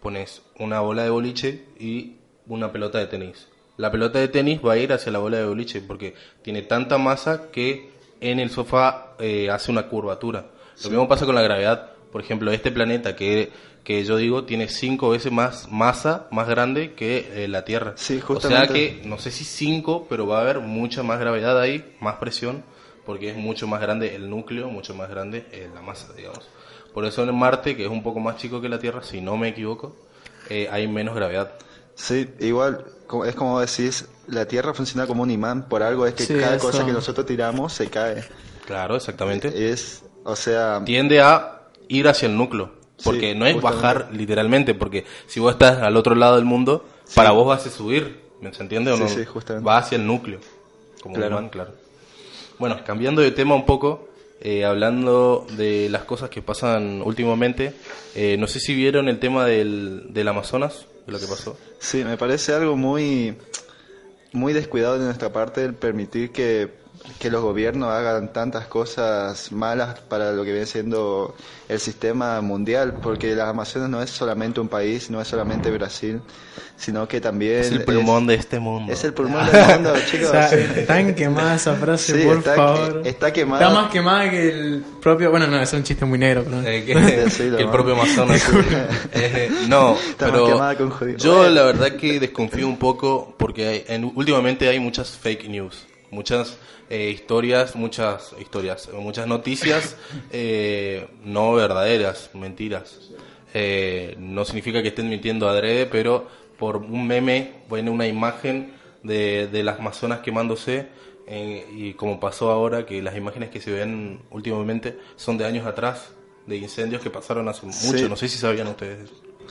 Speaker 2: pones una bola de boliche y una pelota de tenis. La pelota de tenis va a ir hacia la bola de boliche porque tiene tanta masa que en el sofá eh, hace una curvatura. Lo mismo pasa con la gravedad. Por ejemplo, este planeta que, que yo digo tiene cinco veces más masa, más grande que eh, la Tierra.
Speaker 3: Sí,
Speaker 2: O sea que no sé si 5, pero va a haber mucha más gravedad ahí, más presión, porque es mucho más grande el núcleo, mucho más grande eh, la masa, digamos. Por eso en Marte, que es un poco más chico que la Tierra, si no me equivoco, eh, hay menos gravedad.
Speaker 3: Sí, igual, es como decís, la Tierra funciona como un imán. Por algo es que
Speaker 4: Sí,
Speaker 3: cada
Speaker 4: eso.
Speaker 3: cosa que nosotros tiramos se cae.
Speaker 2: Claro, exactamente.
Speaker 3: Es, o sea,
Speaker 2: Tiende a ir hacia el núcleo, porque
Speaker 3: Sí,
Speaker 2: no es
Speaker 3: justamente.
Speaker 2: bajar literalmente, porque si vos estás al otro lado del mundo, para vos vas a subir, ¿me se entiende o
Speaker 3: Sí,
Speaker 2: no?
Speaker 3: sí, justamente.
Speaker 2: Va hacia el núcleo, como un
Speaker 3: Claro.
Speaker 2: imán, claro. Bueno, cambiando de tema un poco, eh, hablando de las cosas que pasan últimamente, eh, no sé si vieron el tema del, del Amazonas, de lo que pasó.
Speaker 3: Sí, me parece algo muy, muy descuidado de nuestra parte el permitir que, que los gobiernos hagan tantas cosas malas para lo que viene siendo el sistema mundial, porque las Amazonas no es solamente un país, no es solamente Brasil, sino que también
Speaker 2: Es el pulmón de este mundo.
Speaker 3: es el pulmón del mundo, chicos.
Speaker 4: O sea, está en quemada esa frase,
Speaker 3: Sí,
Speaker 4: por
Speaker 3: está-
Speaker 4: favor.
Speaker 3: está quemada.
Speaker 4: Está más quemada que el propio. Bueno, no, es un chiste muy negro, pero.
Speaker 2: Eh, que,
Speaker 3: Sí,
Speaker 2: que el propio Amazonas. Eh, no,
Speaker 3: Está más
Speaker 2: pero
Speaker 3: quemada que un judío.
Speaker 2: yo la verdad que desconfío un poco porque hay- en- últimamente hay muchas fake news, muchas eh, historias, muchas historias, muchas noticias eh, no verdaderas, mentiras. Eh, no significa que estén mintiendo adrede, pero por un meme viene una imagen de, de las Amazonas quemándose eh, y como pasó ahora que las imágenes que se ven últimamente son de años atrás de incendios que pasaron hace mucho
Speaker 3: Sí.
Speaker 2: no sé si sabían ustedes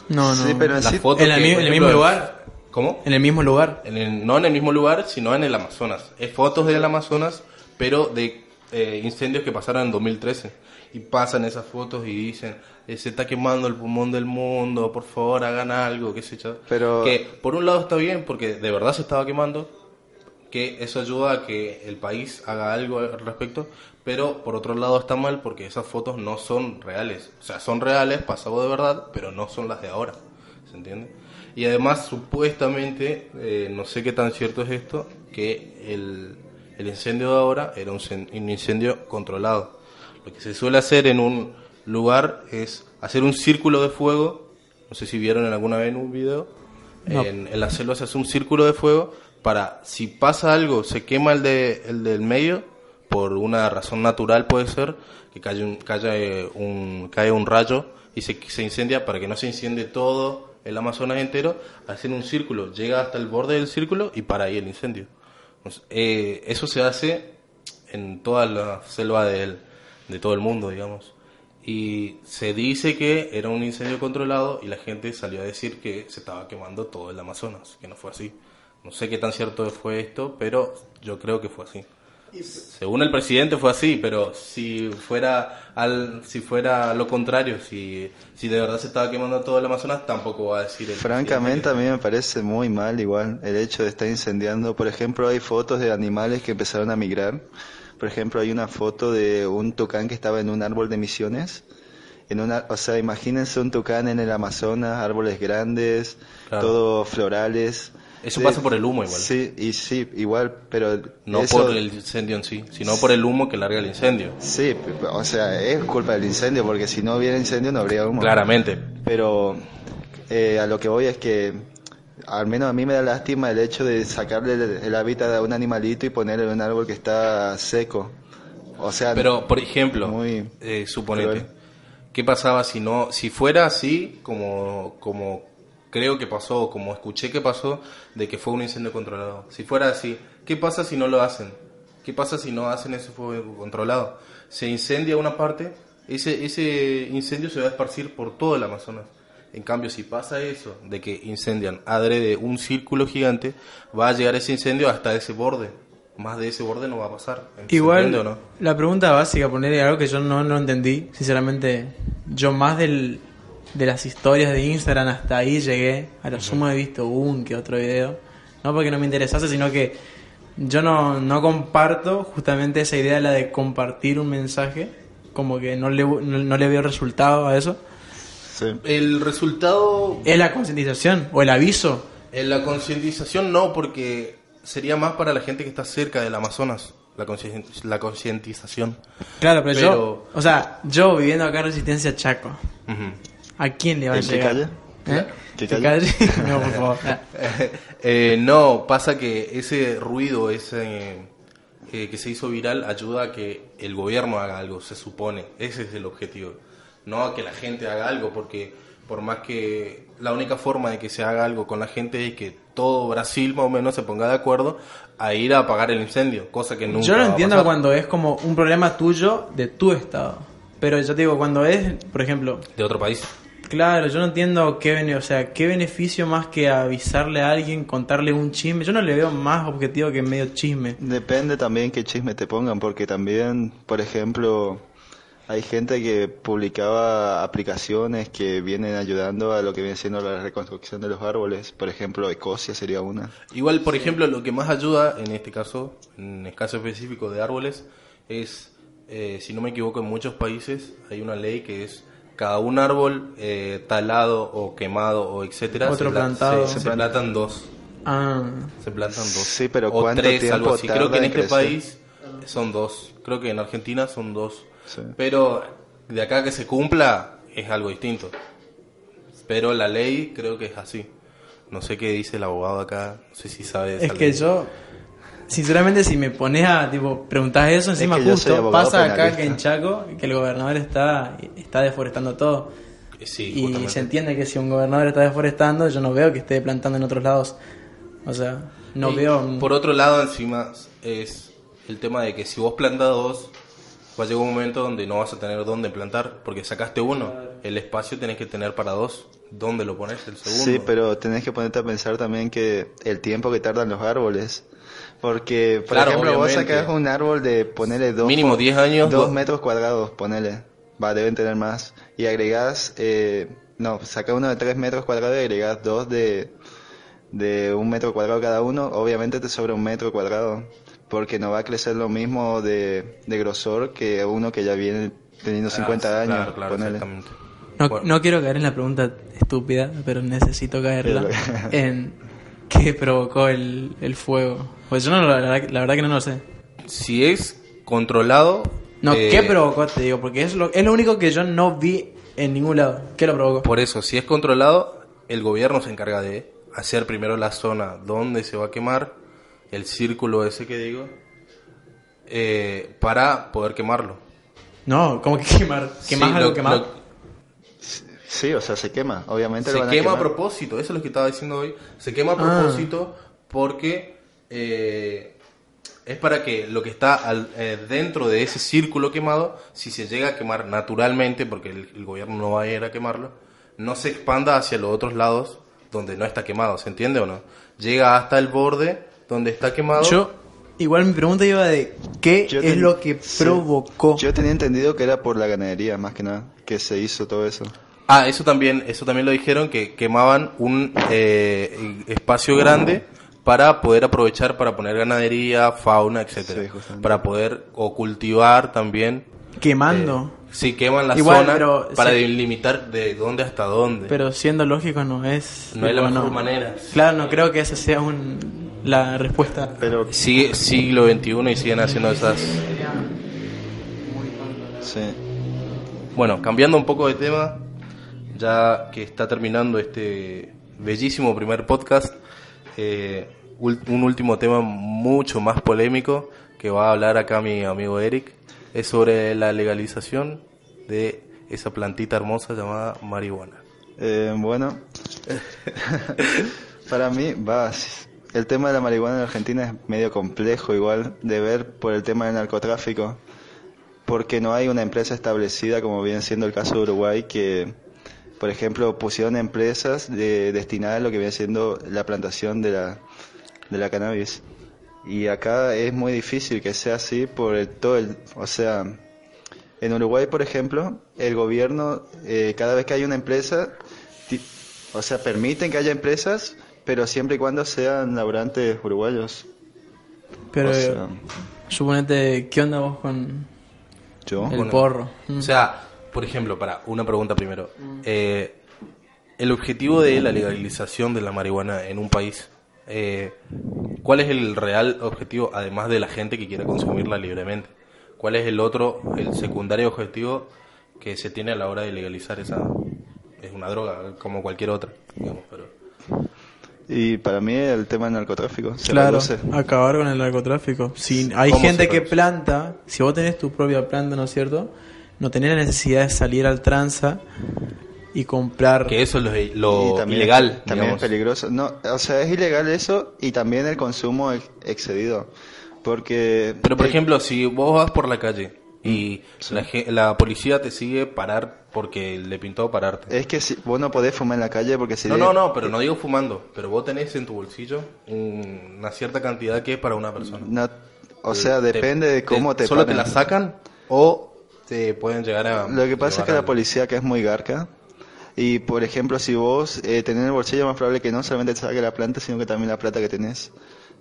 Speaker 4: No, no.
Speaker 3: Sí, pero en
Speaker 2: Las
Speaker 3: sí-
Speaker 2: fotos
Speaker 4: ¿En,
Speaker 2: que,
Speaker 4: el
Speaker 2: ejemplo,
Speaker 4: mismo lugar?
Speaker 2: ¿Cómo?
Speaker 4: En el mismo lugar.
Speaker 2: En el- no en el mismo lugar sino en el Amazonas es fotos del Amazonas pero de eh, incendios que pasaron en 2013 y pasan esas fotos y dicen eh, se está quemando el pulmón del mundo por favor hagan algo qué sé yo
Speaker 3: Pero-
Speaker 2: que por un lado está bien porque de verdad se estaba quemando que eso ayuda a que el país haga algo al respecto, pero por otro lado está mal porque esas fotos no son reales. O sea, son reales, pasado de verdad, pero no son las de ahora. ¿Se entiende? Y además, supuestamente, eh, no sé qué tan cierto es esto, que el, el incendio de ahora era un, un incendio controlado. Lo que se suele hacer en un lugar es hacer un círculo de fuego, no sé si vieron en alguna vez en un video,
Speaker 4: No.
Speaker 2: en, en la selva se hace un círculo de fuego para si pasa algo, se quema el, de, el del medio, por una razón natural puede ser, que cae un, cae un, cae un rayo y se, se incendia para que no se incendie todo el Amazonas entero, hacen un círculo, llega hasta el borde del círculo y para ahí el incendio. Eh, eso se hace en toda la selva del- de todo el mundo, digamos. Y se dice que era un incendio controlado y la gente salió a decir que se estaba quemando todo el Amazonas, que no fue así. No sé qué tan cierto fue esto, pero yo creo que fue así. Según el presidente fue así, pero si fuera al, si fuera lo contrario, si, si de verdad se estaba quemando todo el Amazonas, tampoco va a decir el
Speaker 3: Francamente, a mí me parece muy mal igual el hecho de estar incendiando. Por ejemplo, hay fotos de animales que empezaron a migrar. Por ejemplo, hay una foto de un tucán que estaba en un árbol de misiones. en una, o sea, imagínense un tucán en el Amazonas, árboles grandes,
Speaker 2: Claro.
Speaker 3: todo florales.
Speaker 2: Eso
Speaker 3: Sí,
Speaker 2: pasa por el humo igual.
Speaker 3: Sí, y sí, igual, pero
Speaker 2: No
Speaker 3: eso-
Speaker 2: por el incendio en sí, sino por el humo que larga el incendio.
Speaker 3: Sí, o sea, es culpa del incendio, porque si no hubiera incendio no habría humo.
Speaker 2: Claramente.
Speaker 3: Pero eh, a lo que voy es que al menos a mí me da lástima el hecho de sacarle el, el hábitat a un animalito y ponerle en un árbol que está seco. O sea,
Speaker 2: Pero, por ejemplo,
Speaker 3: Muy
Speaker 2: eh, suponete,
Speaker 3: cruel.
Speaker 2: ¿qué pasaba si no, si fuera así, como, como creo que pasó, como escuché que pasó, de que fue un incendio controlado? Si fuera así, ¿qué pasa si no lo hacen? ¿Qué pasa si no hacen ese fuego controlado? Se incendia una parte, ese, ese incendio se va a esparcir por todo el Amazonas. En cambio, si pasa eso, de que incendian adrede un círculo gigante, va a llegar ese incendio hasta ese borde. Más de ese borde no va a pasar. ¿Se
Speaker 4: Igual,
Speaker 2: no?
Speaker 4: la pregunta básica, ponerle algo que yo no, no entendí, sinceramente, yo más del, de las historias de Instagram hasta ahí llegué, a lo sumo he visto un que otro video, no porque no me interesase, sino que yo no, no comparto justamente esa idea, la de compartir un mensaje, como que no le, no, no le veo resultado a eso.
Speaker 3: sí.
Speaker 2: El resultado
Speaker 4: Es la concientización o el aviso.
Speaker 2: En la concientización no, porque sería más para la gente que está cerca del Amazonas, la, concientización.
Speaker 4: Claro, pero,
Speaker 2: Pero-
Speaker 4: yo, o sea, yo viviendo acá en Resistencia Chaco,
Speaker 2: Ujú.
Speaker 4: ¿A quién le va a
Speaker 3: ¿En qué
Speaker 4: llegar?
Speaker 3: calle?
Speaker 4: ¿Eh?
Speaker 3: ¿Qué
Speaker 4: ¿Qué
Speaker 3: calle?
Speaker 4: calle? no, por favor.
Speaker 2: Eh, no, pasa que ese ruido, ese eh, que se hizo viral, ayuda a que el gobierno haga algo, se supone. Ese es el objetivo. No a que la gente haga algo, porque por más que la única forma de que se haga algo con la gente es que todo Brasil más o menos se ponga de acuerdo a ir a apagar el incendio, cosa que nunca
Speaker 4: Yo lo
Speaker 2: a
Speaker 4: entiendo cuando es como un problema tuyo de tu estado. Pero yo te digo, cuando es, por ejemplo,
Speaker 2: de otro país.
Speaker 4: claro, yo no entiendo qué, bene- o sea, qué beneficio más que avisarle a alguien, contarle un chisme. Yo no le veo más objetivo que medio chisme.
Speaker 3: Depende también qué chisme te pongan, porque también, por ejemplo, hay gente que publicaba aplicaciones que vienen ayudando a lo que viene siendo la reconstrucción de los árboles. Por ejemplo, Ecosia sería una.
Speaker 2: Igual, por ejemplo, lo que más ayuda en este caso, en el caso específico de árboles, es, eh, si no me equivoco, en muchos países hay una ley que es cada un árbol eh, talado o quemado o etcétera,
Speaker 4: Otro
Speaker 2: se, pla-
Speaker 4: plantado.
Speaker 2: se, se plantan dos.
Speaker 4: Ah,
Speaker 2: Se plantan dos.
Speaker 3: Sí, pero
Speaker 2: o
Speaker 3: ¿cuánto
Speaker 2: tres,
Speaker 3: tiempo
Speaker 2: algo así. Creo que en este
Speaker 3: crecer?
Speaker 2: país son dos. Creo que en Argentina son dos.
Speaker 3: Sí.
Speaker 2: Pero de acá que se cumpla es algo distinto. Pero la ley creo que es así. No sé qué dice el abogado acá. No sé si sabe. de
Speaker 4: es que
Speaker 2: ley.
Speaker 4: yo, sinceramente, si me pones a, tipo, preguntas eso, encima
Speaker 3: que
Speaker 4: justo pasa acá que en Chaco, que el gobernador está, está deforestando todo.
Speaker 2: Eh, Sí,
Speaker 4: y
Speaker 2: justamente.
Speaker 4: se entiende que si un gobernador está deforestando, yo no veo que esté plantando en otros lados. O sea, no
Speaker 2: Y
Speaker 4: veo...
Speaker 2: Por otro lado, encima es el tema de que si vos plantas dos, va a llegar un momento donde no vas a tener dónde plantar, porque sacaste uno. El espacio tenés que tener para dos. ¿Dónde lo pones el segundo?
Speaker 3: Sí, pero tenés que ponerte a pensar también que el tiempo que tardan los árboles. Porque, por
Speaker 2: Claro,
Speaker 3: ejemplo, vos sacás un árbol de ponerle dos...
Speaker 2: Mínimo 10 años,
Speaker 3: Dos
Speaker 2: dos-
Speaker 3: metros cuadrados, ponele. Va, deben tener más. Y agregás... Eh, no, sacás uno de tres metros cuadrados y agregás dos de, de un metro cuadrado cada uno. Obviamente te sobra un metro cuadrado. Porque no va a crecer lo mismo de, de grosor que uno que ya viene teniendo 50
Speaker 2: Ah,
Speaker 3: años.
Speaker 2: Claro, claro,
Speaker 3: ponele.
Speaker 2: exactamente.
Speaker 4: No,
Speaker 2: Bueno.
Speaker 4: no quiero caer en la pregunta estúpida, pero necesito caerla
Speaker 3: Pero-
Speaker 4: en qué provocó el, el fuego. Pues yo no, la, verdad- la verdad que no lo sé.
Speaker 2: Si es controlado...
Speaker 4: No,
Speaker 2: eh,
Speaker 4: ¿qué provocó? Te digo, porque es lo, es lo único que yo no vi en ningún lado. ¿Qué lo provocó?
Speaker 2: Por eso, si es controlado, el gobierno se encarga de hacer primero la zona donde se va a quemar, el círculo ese que digo, eh, para poder quemarlo.
Speaker 4: No, como que quemar. ¿Quemás
Speaker 2: Sí,
Speaker 4: algo
Speaker 2: lo-
Speaker 4: quemado?
Speaker 2: lo-
Speaker 3: Sí, o sea, se quema. Obviamente lo
Speaker 2: se
Speaker 3: van
Speaker 2: quema a propósito, eso es lo que estaba diciendo hoy. Se quema a
Speaker 4: Ah.
Speaker 2: propósito porque eh, es para que lo que está al- eh, dentro de ese círculo quemado, si se llega a quemar naturalmente, porque el, el gobierno no va a ir a quemarlo, no se expanda hacia los otros lados donde no está quemado, ¿se entiende o no? Llega hasta el borde donde está quemado.
Speaker 4: Yo, igual mi pregunta iba de qué
Speaker 3: Yo
Speaker 4: es
Speaker 3: ten-
Speaker 4: lo que
Speaker 3: sí.
Speaker 4: provocó.
Speaker 3: Yo tenía entendido que era por la ganadería, más que nada, que se hizo todo eso.
Speaker 2: Ah, eso también, eso también lo dijeron, que quemaban un eh, espacio grande para poder aprovechar para poner ganadería, fauna, etcétera,
Speaker 3: Sí,
Speaker 2: para poder o cultivar también.
Speaker 4: Quemando.
Speaker 2: eh, Sí, queman la
Speaker 4: Igual,
Speaker 2: zona
Speaker 4: pero
Speaker 2: para
Speaker 4: sí.
Speaker 2: delimitar de dónde hasta dónde.
Speaker 4: Pero siendo lógico no es...
Speaker 2: no es la mejor
Speaker 4: no.
Speaker 2: manera.
Speaker 4: Claro, no creo que esa sea un, la respuesta.
Speaker 3: Pero
Speaker 2: Sigue siglo XXI y siguen haciendo esas...
Speaker 3: sí.
Speaker 2: Bueno, cambiando un poco de tema, ya que está terminando este bellísimo primer podcast, eh, un último tema mucho más polémico que va a hablar acá mi amigo Eric, es sobre la legalización de esa plantita hermosa llamada marihuana.
Speaker 3: Eh, bueno, para mí, va, el tema de la marihuana en Argentina es medio complejo igual de ver por el tema del narcotráfico, porque no hay una empresa establecida como viene siendo el caso de Uruguay que, por ejemplo, pusieron empresas de, destinadas a lo que viene siendo la plantación de la, de la cannabis. Y acá es muy difícil que sea así por el, todo el, o sea, en Uruguay, por ejemplo, el gobierno, eh, cada vez que hay una empresa, ti- o sea, permiten que haya empresas, pero siempre y cuando sean laburantes uruguayos.
Speaker 4: Pero
Speaker 3: O sea,
Speaker 4: suponete, ¿qué onda vos con
Speaker 3: yo,
Speaker 4: el
Speaker 2: Bueno,
Speaker 4: porro?
Speaker 2: O sea, por ejemplo, para una pregunta primero. Eh, el objetivo de la legalización de la marihuana en un país, eh, ¿cuál es el real objetivo, además de la gente que quiera consumirla libremente? ¿Cuál es el otro, el secundario objetivo que se tiene a la hora de legalizar esa... Es una droga, como cualquier otra, digamos, pero...
Speaker 3: y para mí el tema del narcotráfico se
Speaker 4: Claro,
Speaker 3: reduce.
Speaker 4: acabar con el narcotráfico. Si hay
Speaker 2: ¿Cómo
Speaker 4: gente que planta, si vos tenés tu propia planta, ¿no es cierto? No tenés la necesidad de salir al tranza y comprar.
Speaker 2: Que eso es lo, lo
Speaker 3: Y también,
Speaker 2: ilegal,
Speaker 3: también
Speaker 2: digamos.
Speaker 3: es peligroso. No, o sea, es ilegal eso y también el consumo ex- excedido. Porque
Speaker 2: Pero por
Speaker 3: eh,
Speaker 2: ejemplo, si vos vas por la calle y la, ge- la policía te sigue parar porque le pintó pararte.
Speaker 3: es que si, vos no podés fumar en la calle porque si
Speaker 2: no,
Speaker 3: de-
Speaker 2: no, no, pero no digo fumando, pero vos tenés en tu bolsillo un- una cierta cantidad que es para una persona.
Speaker 3: no- o sea,
Speaker 2: Te-
Speaker 3: depende de cómo te,
Speaker 2: Solo te la sacan o te pueden llegar a...
Speaker 3: Lo que pasa es que la policía acá es muy garca. Y por ejemplo, si vos eh, tenés en el bolsillo, más probable que no solamente te saque la planta, sino que también la plata que tenés.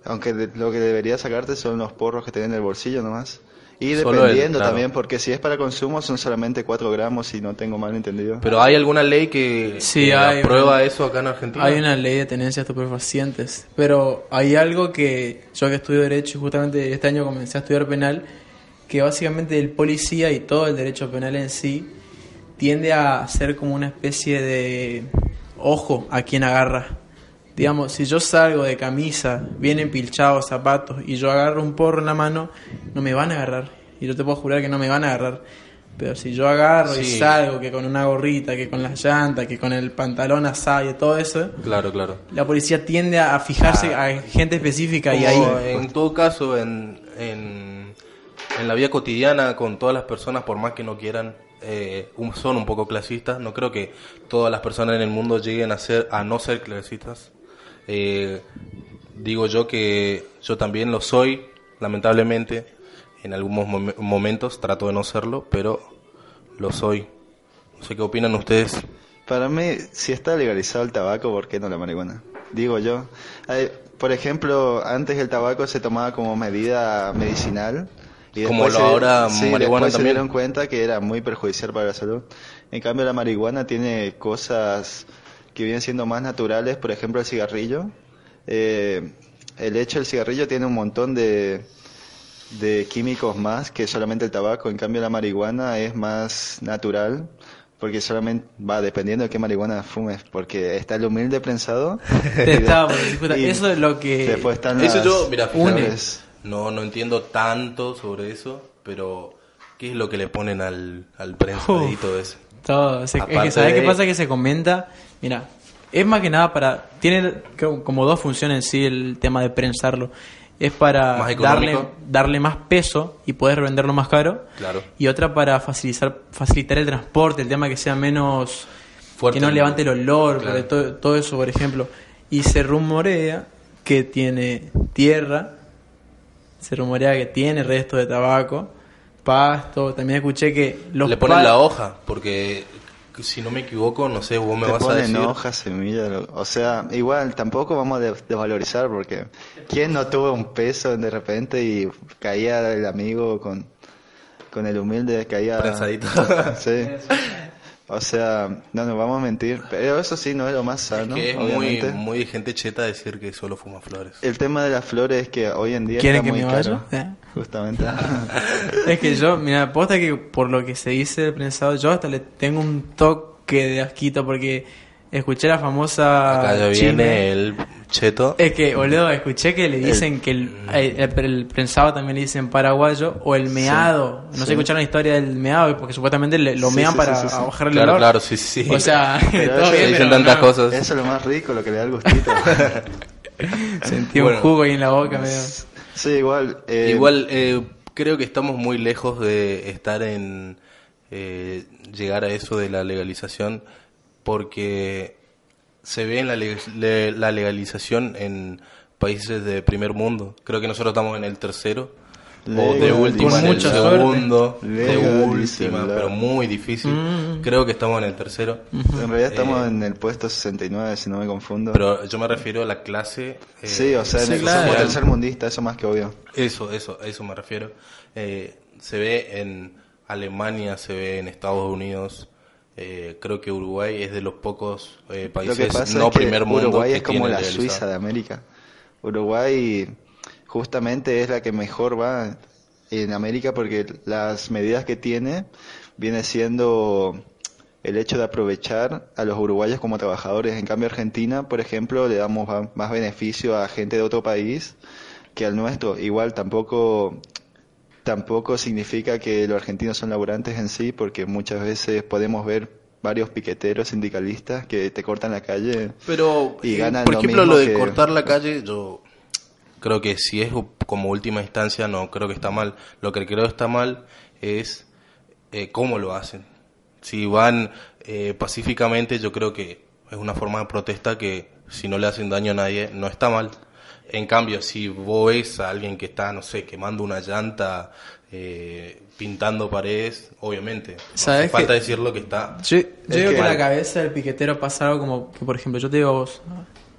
Speaker 3: Aunque de- lo que debería sacarte son los porros que tenés en el bolsillo nomás. Y
Speaker 2: Solo el-
Speaker 3: dependiendo
Speaker 2: claro.
Speaker 3: también, porque si es para consumo son solamente 4 gramos, si no tengo mal entendido.
Speaker 2: Pero ¿hay alguna ley que,
Speaker 4: Sí,
Speaker 2: que
Speaker 4: hay,
Speaker 2: aprueba
Speaker 4: bueno.
Speaker 2: eso acá en Argentina?
Speaker 4: Hay una ley de tenencia de estupefacientes, pero hay algo que yo que estudio Derecho y justamente este año comencé a estudiar penal, que básicamente el policía y todo el derecho penal en sí tiende a ser como una especie de ojo a quien agarra. Digamos, si yo salgo de camisa, bien empilchado, zapatos, y yo agarro un porro en la mano, no me van a agarrar. Y yo te puedo jurar que no me van a agarrar. Pero si yo agarro y salgo, que con una gorrita, que con las llantas, que con el pantalón asado y todo eso,
Speaker 2: Claro, claro.
Speaker 4: la policía tiende a fijarse
Speaker 2: Ah.
Speaker 4: a gente específica y ahí...
Speaker 2: En todo caso, en, en, en la vida cotidiana, con todas las personas, por más que no quieran, eh, son un poco clasistas. No creo que todas las personas en el mundo lleguen a ser a no ser clasistas. Eh, digo yo que yo también lo soy, lamentablemente. En algunos mom- momentos trato de no serlo, pero lo soy. No sé qué opinan ustedes.
Speaker 3: Para mí, si está legalizado el tabaco, ¿por qué no la marihuana? Digo yo. Hay- por ejemplo, antes el tabaco se tomaba como medida medicinal. Y
Speaker 2: Como lo
Speaker 3: se-
Speaker 2: ahora
Speaker 3: sí,
Speaker 2: marihuana
Speaker 3: después se
Speaker 2: también.
Speaker 3: dieron cuenta que era muy perjudicial para la salud. En cambio, la marihuana tiene cosas que vienen siendo más naturales, por ejemplo, el cigarrillo. Eh, el hecho del cigarrillo tiene un montón de, de químicos más que solamente el tabaco. En cambio, la marihuana es más natural. Porque solamente va dependiendo de qué marihuana fumes. Porque está el humilde prensado. Y
Speaker 4: eso es lo que...
Speaker 3: Después están
Speaker 2: Eso
Speaker 3: las
Speaker 2: yo, mira,
Speaker 3: flores.
Speaker 2: No, no entiendo tanto sobre eso, pero ¿qué es lo que le ponen al, al todo
Speaker 4: se- es que ¿sabes
Speaker 2: de-
Speaker 4: qué pasa? Que se comenta, mira, es más que nada para, tiene co- como dos funciones en sí el tema de prensarlo. Es para
Speaker 2: Más
Speaker 4: darle, darle más peso y poder venderlo más caro.
Speaker 2: Claro.
Speaker 4: Y otra para facilitar, facilitar el transporte, el tema que sea menos,
Speaker 2: Fuerte.
Speaker 4: que no levante el olor,
Speaker 2: Claro.
Speaker 4: todo eso, por ejemplo. Y se rumorea que tiene tierra, se rumorea que tiene resto de tabaco, pasto. También escuché que los
Speaker 2: le ponen la hoja, porque si no me equivoco, no sé, vos me
Speaker 3: Te
Speaker 2: vas a
Speaker 3: ponen
Speaker 2: decir.
Speaker 3: hojas, semillas, lo- o sea, igual tampoco vamos a de- desvalorizar porque ¿quién no tuvo un peso de repente y caía el amigo con con el humilde caía...
Speaker 2: Prensadito.
Speaker 3: sí. O sea, no nos vamos a mentir, pero eso sí no es lo más sano,
Speaker 2: que es muy,
Speaker 3: obviamente.
Speaker 2: muy gente cheta decir que solo fuma flores.
Speaker 3: El tema de las flores es que hoy en día
Speaker 4: ¿Quieren
Speaker 3: está
Speaker 4: que
Speaker 3: muy
Speaker 4: me
Speaker 3: caro.
Speaker 4: vaya? ¿Eh?
Speaker 3: Justamente.
Speaker 4: Es que yo, mira, posta que por lo que se dice del prensado, yo hasta le tengo un toque de asquito porque escuché la famosa.
Speaker 2: Acá ya viene el cheto.
Speaker 4: Es que, boludo, escuché que le dicen que el, el, el prensado también le dicen paraguayo o el meado. No
Speaker 3: sí.
Speaker 4: sé, escucharon la historia del meado porque supuestamente le- lo
Speaker 3: Sí,
Speaker 4: mean
Speaker 3: sí,
Speaker 4: para
Speaker 3: sí, sí, sí.
Speaker 4: bajar el
Speaker 2: Claro,
Speaker 4: olor.
Speaker 2: claro, sí, sí.
Speaker 4: O sea,
Speaker 3: Pero
Speaker 4: todo
Speaker 3: eso
Speaker 4: bien,
Speaker 2: Se dicen
Speaker 4: pero
Speaker 2: tantas
Speaker 4: no.
Speaker 2: cosas.
Speaker 3: Eso es lo más rico, lo que le da el gustito.
Speaker 4: Sentí
Speaker 2: Bueno.
Speaker 4: un jugo ahí en la boca, medio.
Speaker 3: sí, igual. eh,
Speaker 2: Igual eh, creo que estamos muy lejos de estar en eh, llegar a eso de la legalización porque se ve en la, le- la legalización en países de primer mundo. Creo que nosotros estamos en el tercero o de última en el segundo, de última, pero muy difícil.
Speaker 4: Mm.
Speaker 2: Creo que estamos en el tercero.
Speaker 3: En realidad estamos
Speaker 2: Eh,
Speaker 3: en el puesto 69, si no me confundo.
Speaker 2: Pero yo me refiero a la clase. eh,
Speaker 3: sí, o sea, en
Speaker 4: sí,
Speaker 3: el
Speaker 4: claro.
Speaker 3: somos tercer mundista, eso más que obvio.
Speaker 2: Eso, eso, a eso me refiero. Eh, se ve en Alemania, se ve en Estados Unidos. Eh, creo que Uruguay es de los pocos eh, países no
Speaker 3: es que
Speaker 2: primer mundo
Speaker 3: Uruguay
Speaker 2: que
Speaker 3: es como la. Suiza de América. Uruguay justamente es la que mejor va en América porque las medidas que tiene viene siendo el hecho de aprovechar a los uruguayos como trabajadores. En cambio Argentina, por ejemplo, le damos más beneficio a gente de otro país que al nuestro. Igual tampoco tampoco significa que los argentinos son laburantes en sí, porque muchas veces podemos ver varios piqueteros sindicalistas que te cortan la calle.
Speaker 2: Pero,
Speaker 3: Y
Speaker 2: eh,
Speaker 3: ganan
Speaker 2: por
Speaker 3: lo
Speaker 2: ejemplo,
Speaker 3: mismo
Speaker 2: lo de
Speaker 3: que-
Speaker 2: cortar la calle, yo creo que si es como última instancia, no creo que está mal. Lo que creo está mal es eh, cómo lo hacen. Si van eh, pacíficamente, yo creo que es una forma de protesta que si no le hacen daño a nadie, no está mal. En cambio, si vos ves a alguien que está, no sé, quemando una llanta, eh, pintando paredes, obviamente. No hace
Speaker 4: ¿Sabes
Speaker 2: falta
Speaker 4: que-
Speaker 2: decirlo que está.
Speaker 4: Yo, yo digo
Speaker 3: que-
Speaker 4: la cabeza del piquetero pasa algo como que, por ejemplo, yo te digo a vos,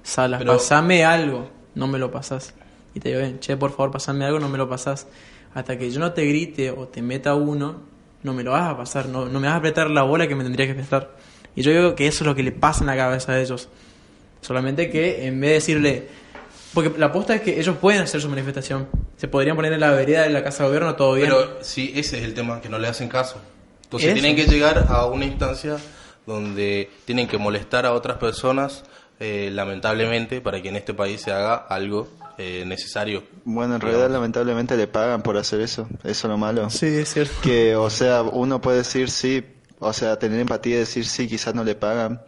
Speaker 4: Salas,
Speaker 2: Pero-
Speaker 4: pasame algo, no me lo pasás. Y te digo, "Ven, che, por favor, pasame algo, no me lo pasás. Hasta que yo no te grite o te meta uno, no me lo vas a pasar, no, no me vas a apretar la bola que me tendría que apretar. Y yo digo que eso es lo que le pasa en la cabeza a ellos. Solamente que en vez de decirle... Porque la aposta es que ellos pueden hacer su manifestación. Se podrían poner en la vereda de la Casa de Gobierno, todo bien.
Speaker 2: Pero sí, ese es el tema, que no le hacen caso. Entonces
Speaker 4: Eso.
Speaker 2: tienen que llegar a una instancia donde tienen que molestar a otras personas, eh, lamentablemente, para que en este país se haga algo eh, necesario.
Speaker 3: Bueno, en realidad lamentablemente le pagan por hacer eso, eso es lo malo.
Speaker 4: Sí, es cierto.
Speaker 3: Que, o sea, uno puede decir sí, o sea, tener empatía y decir sí, quizás no le pagan,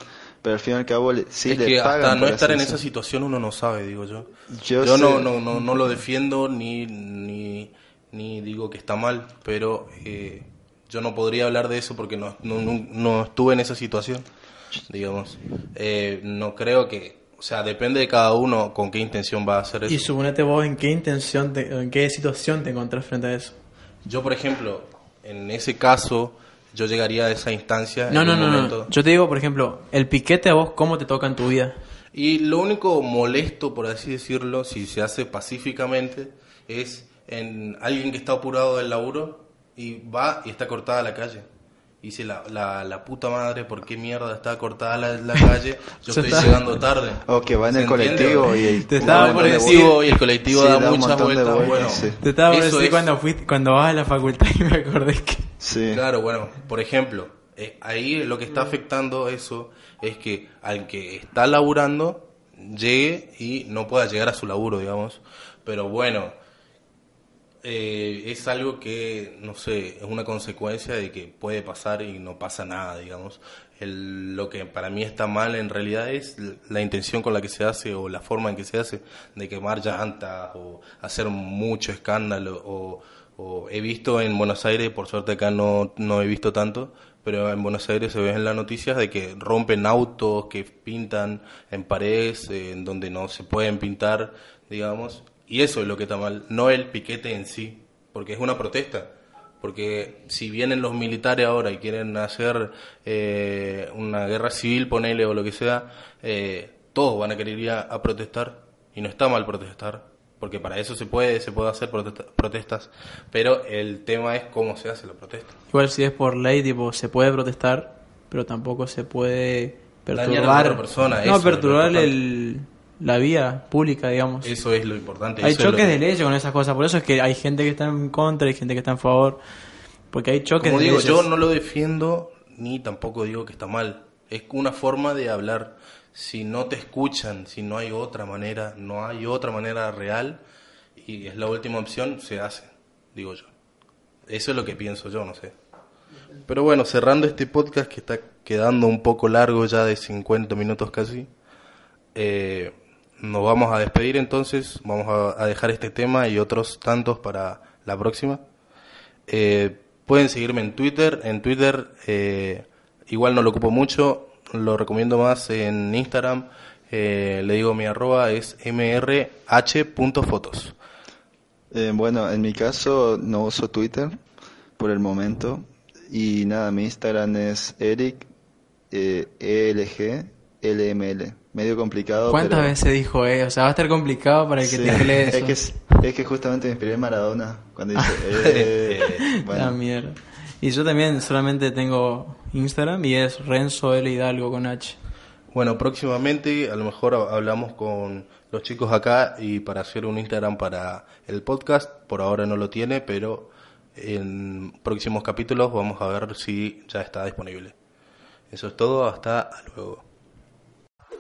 Speaker 3: pero al fin y al cabo le- sí
Speaker 2: es
Speaker 3: le
Speaker 2: que
Speaker 3: pagan
Speaker 2: hasta no estar en
Speaker 3: eso.
Speaker 2: esa situación uno no sabe, digo yo.
Speaker 3: Yo
Speaker 2: Yo, no,
Speaker 3: sé-
Speaker 2: no, no, no lo defiendo ni, ni, ni digo que está mal, pero eh, yo no podría hablar de eso porque no, no, no, no estuve en esa situación, digamos. Eh, no creo que, o sea, depende de cada uno con qué intención va a hacer eso.
Speaker 4: Y suponete vos en qué intención, te- en qué situación te encontrás frente a eso.
Speaker 2: Yo, por ejemplo, en ese caso, yo llegaría a esa instancia
Speaker 4: No,
Speaker 2: en
Speaker 4: no,
Speaker 2: un
Speaker 4: no,
Speaker 2: momento.
Speaker 4: no. Yo te digo, por ejemplo, el piquete a vos, ¿cómo te toca en tu vida?
Speaker 2: Y lo único molesto, por así decirlo, si se hace pacíficamente, es en alguien que está apurado del laburo y va y está cortada la calle. Y dice la, la, la puta madre, ¿por qué mierda está cortada la, la calle? Yo estoy
Speaker 4: está-
Speaker 2: llegando tarde.
Speaker 3: O que va en
Speaker 2: ¿Se
Speaker 3: el colectivo y el-
Speaker 4: Te estaba por
Speaker 2: colectivo y el colectivo
Speaker 3: Sí,
Speaker 2: da,
Speaker 3: da
Speaker 2: muchas vueltas.
Speaker 3: vueltas,
Speaker 2: Bueno,
Speaker 3: sí.
Speaker 4: Te estaba por
Speaker 2: eso
Speaker 4: decir
Speaker 2: es-
Speaker 4: cuando, fuiste, cuando vas a la facultad y me acordé que...
Speaker 3: Sí.
Speaker 2: Claro, bueno, por ejemplo, eh, ahí lo que está afectando eso es que al que está laburando llegue y no pueda llegar a su laburo, digamos. Pero bueno, eh, es algo que, no sé, es una consecuencia de que puede pasar y no pasa nada, digamos. El- lo que para mí está mal en realidad es la intención con la que se hace o la forma en que se hace de quemar llantas o hacer mucho escándalo o, o he visto en Buenos Aires, por suerte acá no, no he visto tanto, pero en Buenos Aires se ve en las noticias de que rompen autos, que pintan en paredes eh, en donde no se pueden pintar, digamos, y eso es lo que está mal, no el piquete en sí, porque es una protesta. Porque si vienen los militares ahora y quieren hacer eh, una guerra civil, ponele o lo que sea, eh, todos van a querer ir a, a protestar y no está mal protestar. Porque para eso se puede, se puede hacer protesta- protestas, pero el tema es cómo se hace la protesta.
Speaker 4: Igual si es por ley, tipo, se puede protestar, pero tampoco se puede
Speaker 2: Dañar a
Speaker 4: perturbar.
Speaker 2: otra persona,
Speaker 4: no, perturbar el, la vía pública, digamos.
Speaker 2: Eso es lo importante.
Speaker 4: hay
Speaker 2: eso
Speaker 4: choques
Speaker 2: que-
Speaker 4: de leyes con esas cosas, por eso es que hay gente que está en contra y gente que está en favor. Porque hay choques
Speaker 2: Como
Speaker 4: de
Speaker 2: digo,
Speaker 4: leyes.
Speaker 2: yo no lo defiendo ni tampoco digo que está mal. Es una forma de hablar. Si no te escuchan, si no hay otra manera, no hay otra manera real y es la última opción, se hace, digo yo. Eso es lo que pienso yo, no sé. Pero bueno, cerrando este podcast que está quedando un poco largo ya de 50 minutos casi, eh, nos vamos a despedir entonces, vamos a, a dejar este tema y otros tantos para la próxima. Eh, pueden seguirme en Twitter. En Twitter eh, igual no lo ocupo mucho. Lo recomiendo más en Instagram. Eh, le digo mi arroba es mrh.fotos.
Speaker 3: Eh, bueno, en mi caso no uso Twitter por el momento. Y nada, mi Instagram es Eric eh, ELG LML. Medio complicado.
Speaker 4: ¿Cuántas
Speaker 3: pero-
Speaker 4: veces dijo, eh? O sea, va a estar complicado para el que
Speaker 3: Sí,
Speaker 4: te lee eso.
Speaker 3: es, que, es que justamente me inspiré en Maradona cuando dice. eh,
Speaker 4: La
Speaker 3: bueno,
Speaker 4: mierda. Y yo también solamente tengo Instagram y es Renzo L Hidalgo con H.
Speaker 2: Bueno, próximamente a lo mejor ha- hablamos con los chicos acá y para hacer un Instagram para el podcast. Por ahora no lo tiene, pero en próximos capítulos vamos a ver si ya está disponible. Eso es todo. Hasta luego.